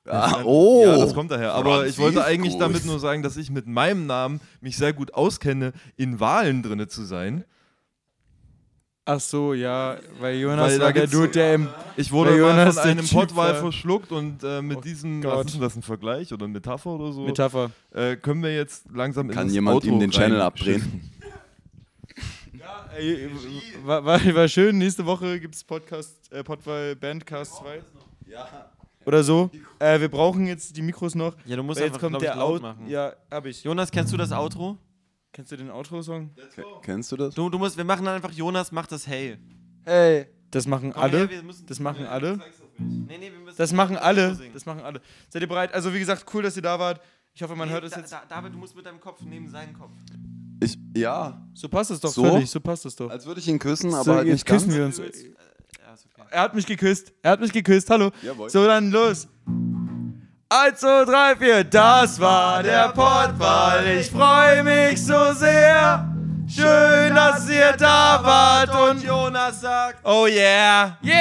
Ah, oh! Ja, das kommt daher. Aber ich wollte eigentlich damit nur sagen, dass ich mit meinem Namen mich sehr gut auskenne, in Wahlen drinne zu sein. Ach so, ja, weil Jonas Weil war der Dude, der im. Ich wurde Jonas von einem Pottwal verschluckt und äh, mit Oh diesem, Gott. was ist denn das, ein Vergleich oder eine Metapher oder so, Metapher. äh, können wir jetzt langsam in Kann jemand Outro ihm den Channel abdrehen? (laughs) Ey, war, war, war schön. Nächste Woche gibt es Podcast, äh, Podwall Bandcast 2. Oder so. Äh, wir brauchen jetzt die Mikros noch. Ja, du musst einfach, kommt ich, der laut Out. machen. Ja, hab ich. Jonas, kennst du das Outro? Kennst du den Outro-Song? Kennst du das? Du, du musst, wir machen dann einfach Jonas macht das Hey. Hey. Das machen Komm alle. her, müssen- Das machen alle. Nee, nee, wir müssen Das machen alle. singen. Das machen alle. Seid ihr bereit? Also wie gesagt, cool, dass ihr da wart. Ich hoffe, man Nee, hört es da, jetzt. Da, David, du musst mit deinem Kopf neben seinen Kopf. Ich, ja, So passt es doch So? völlig. So passt es doch. als würde ich ihn küssen, aber so, halt jetzt nicht ganz. küssen wir uns. Ist okay. Er hat mich geküsst. Er hat mich geküsst. Hallo. Jawohl. So, dann los. 1, 2, 3, 4. Das war der Pottball. Ich freue mich so sehr. Schön, dass ihr da wart und Jonas sagt. Oh yeah. Yeah!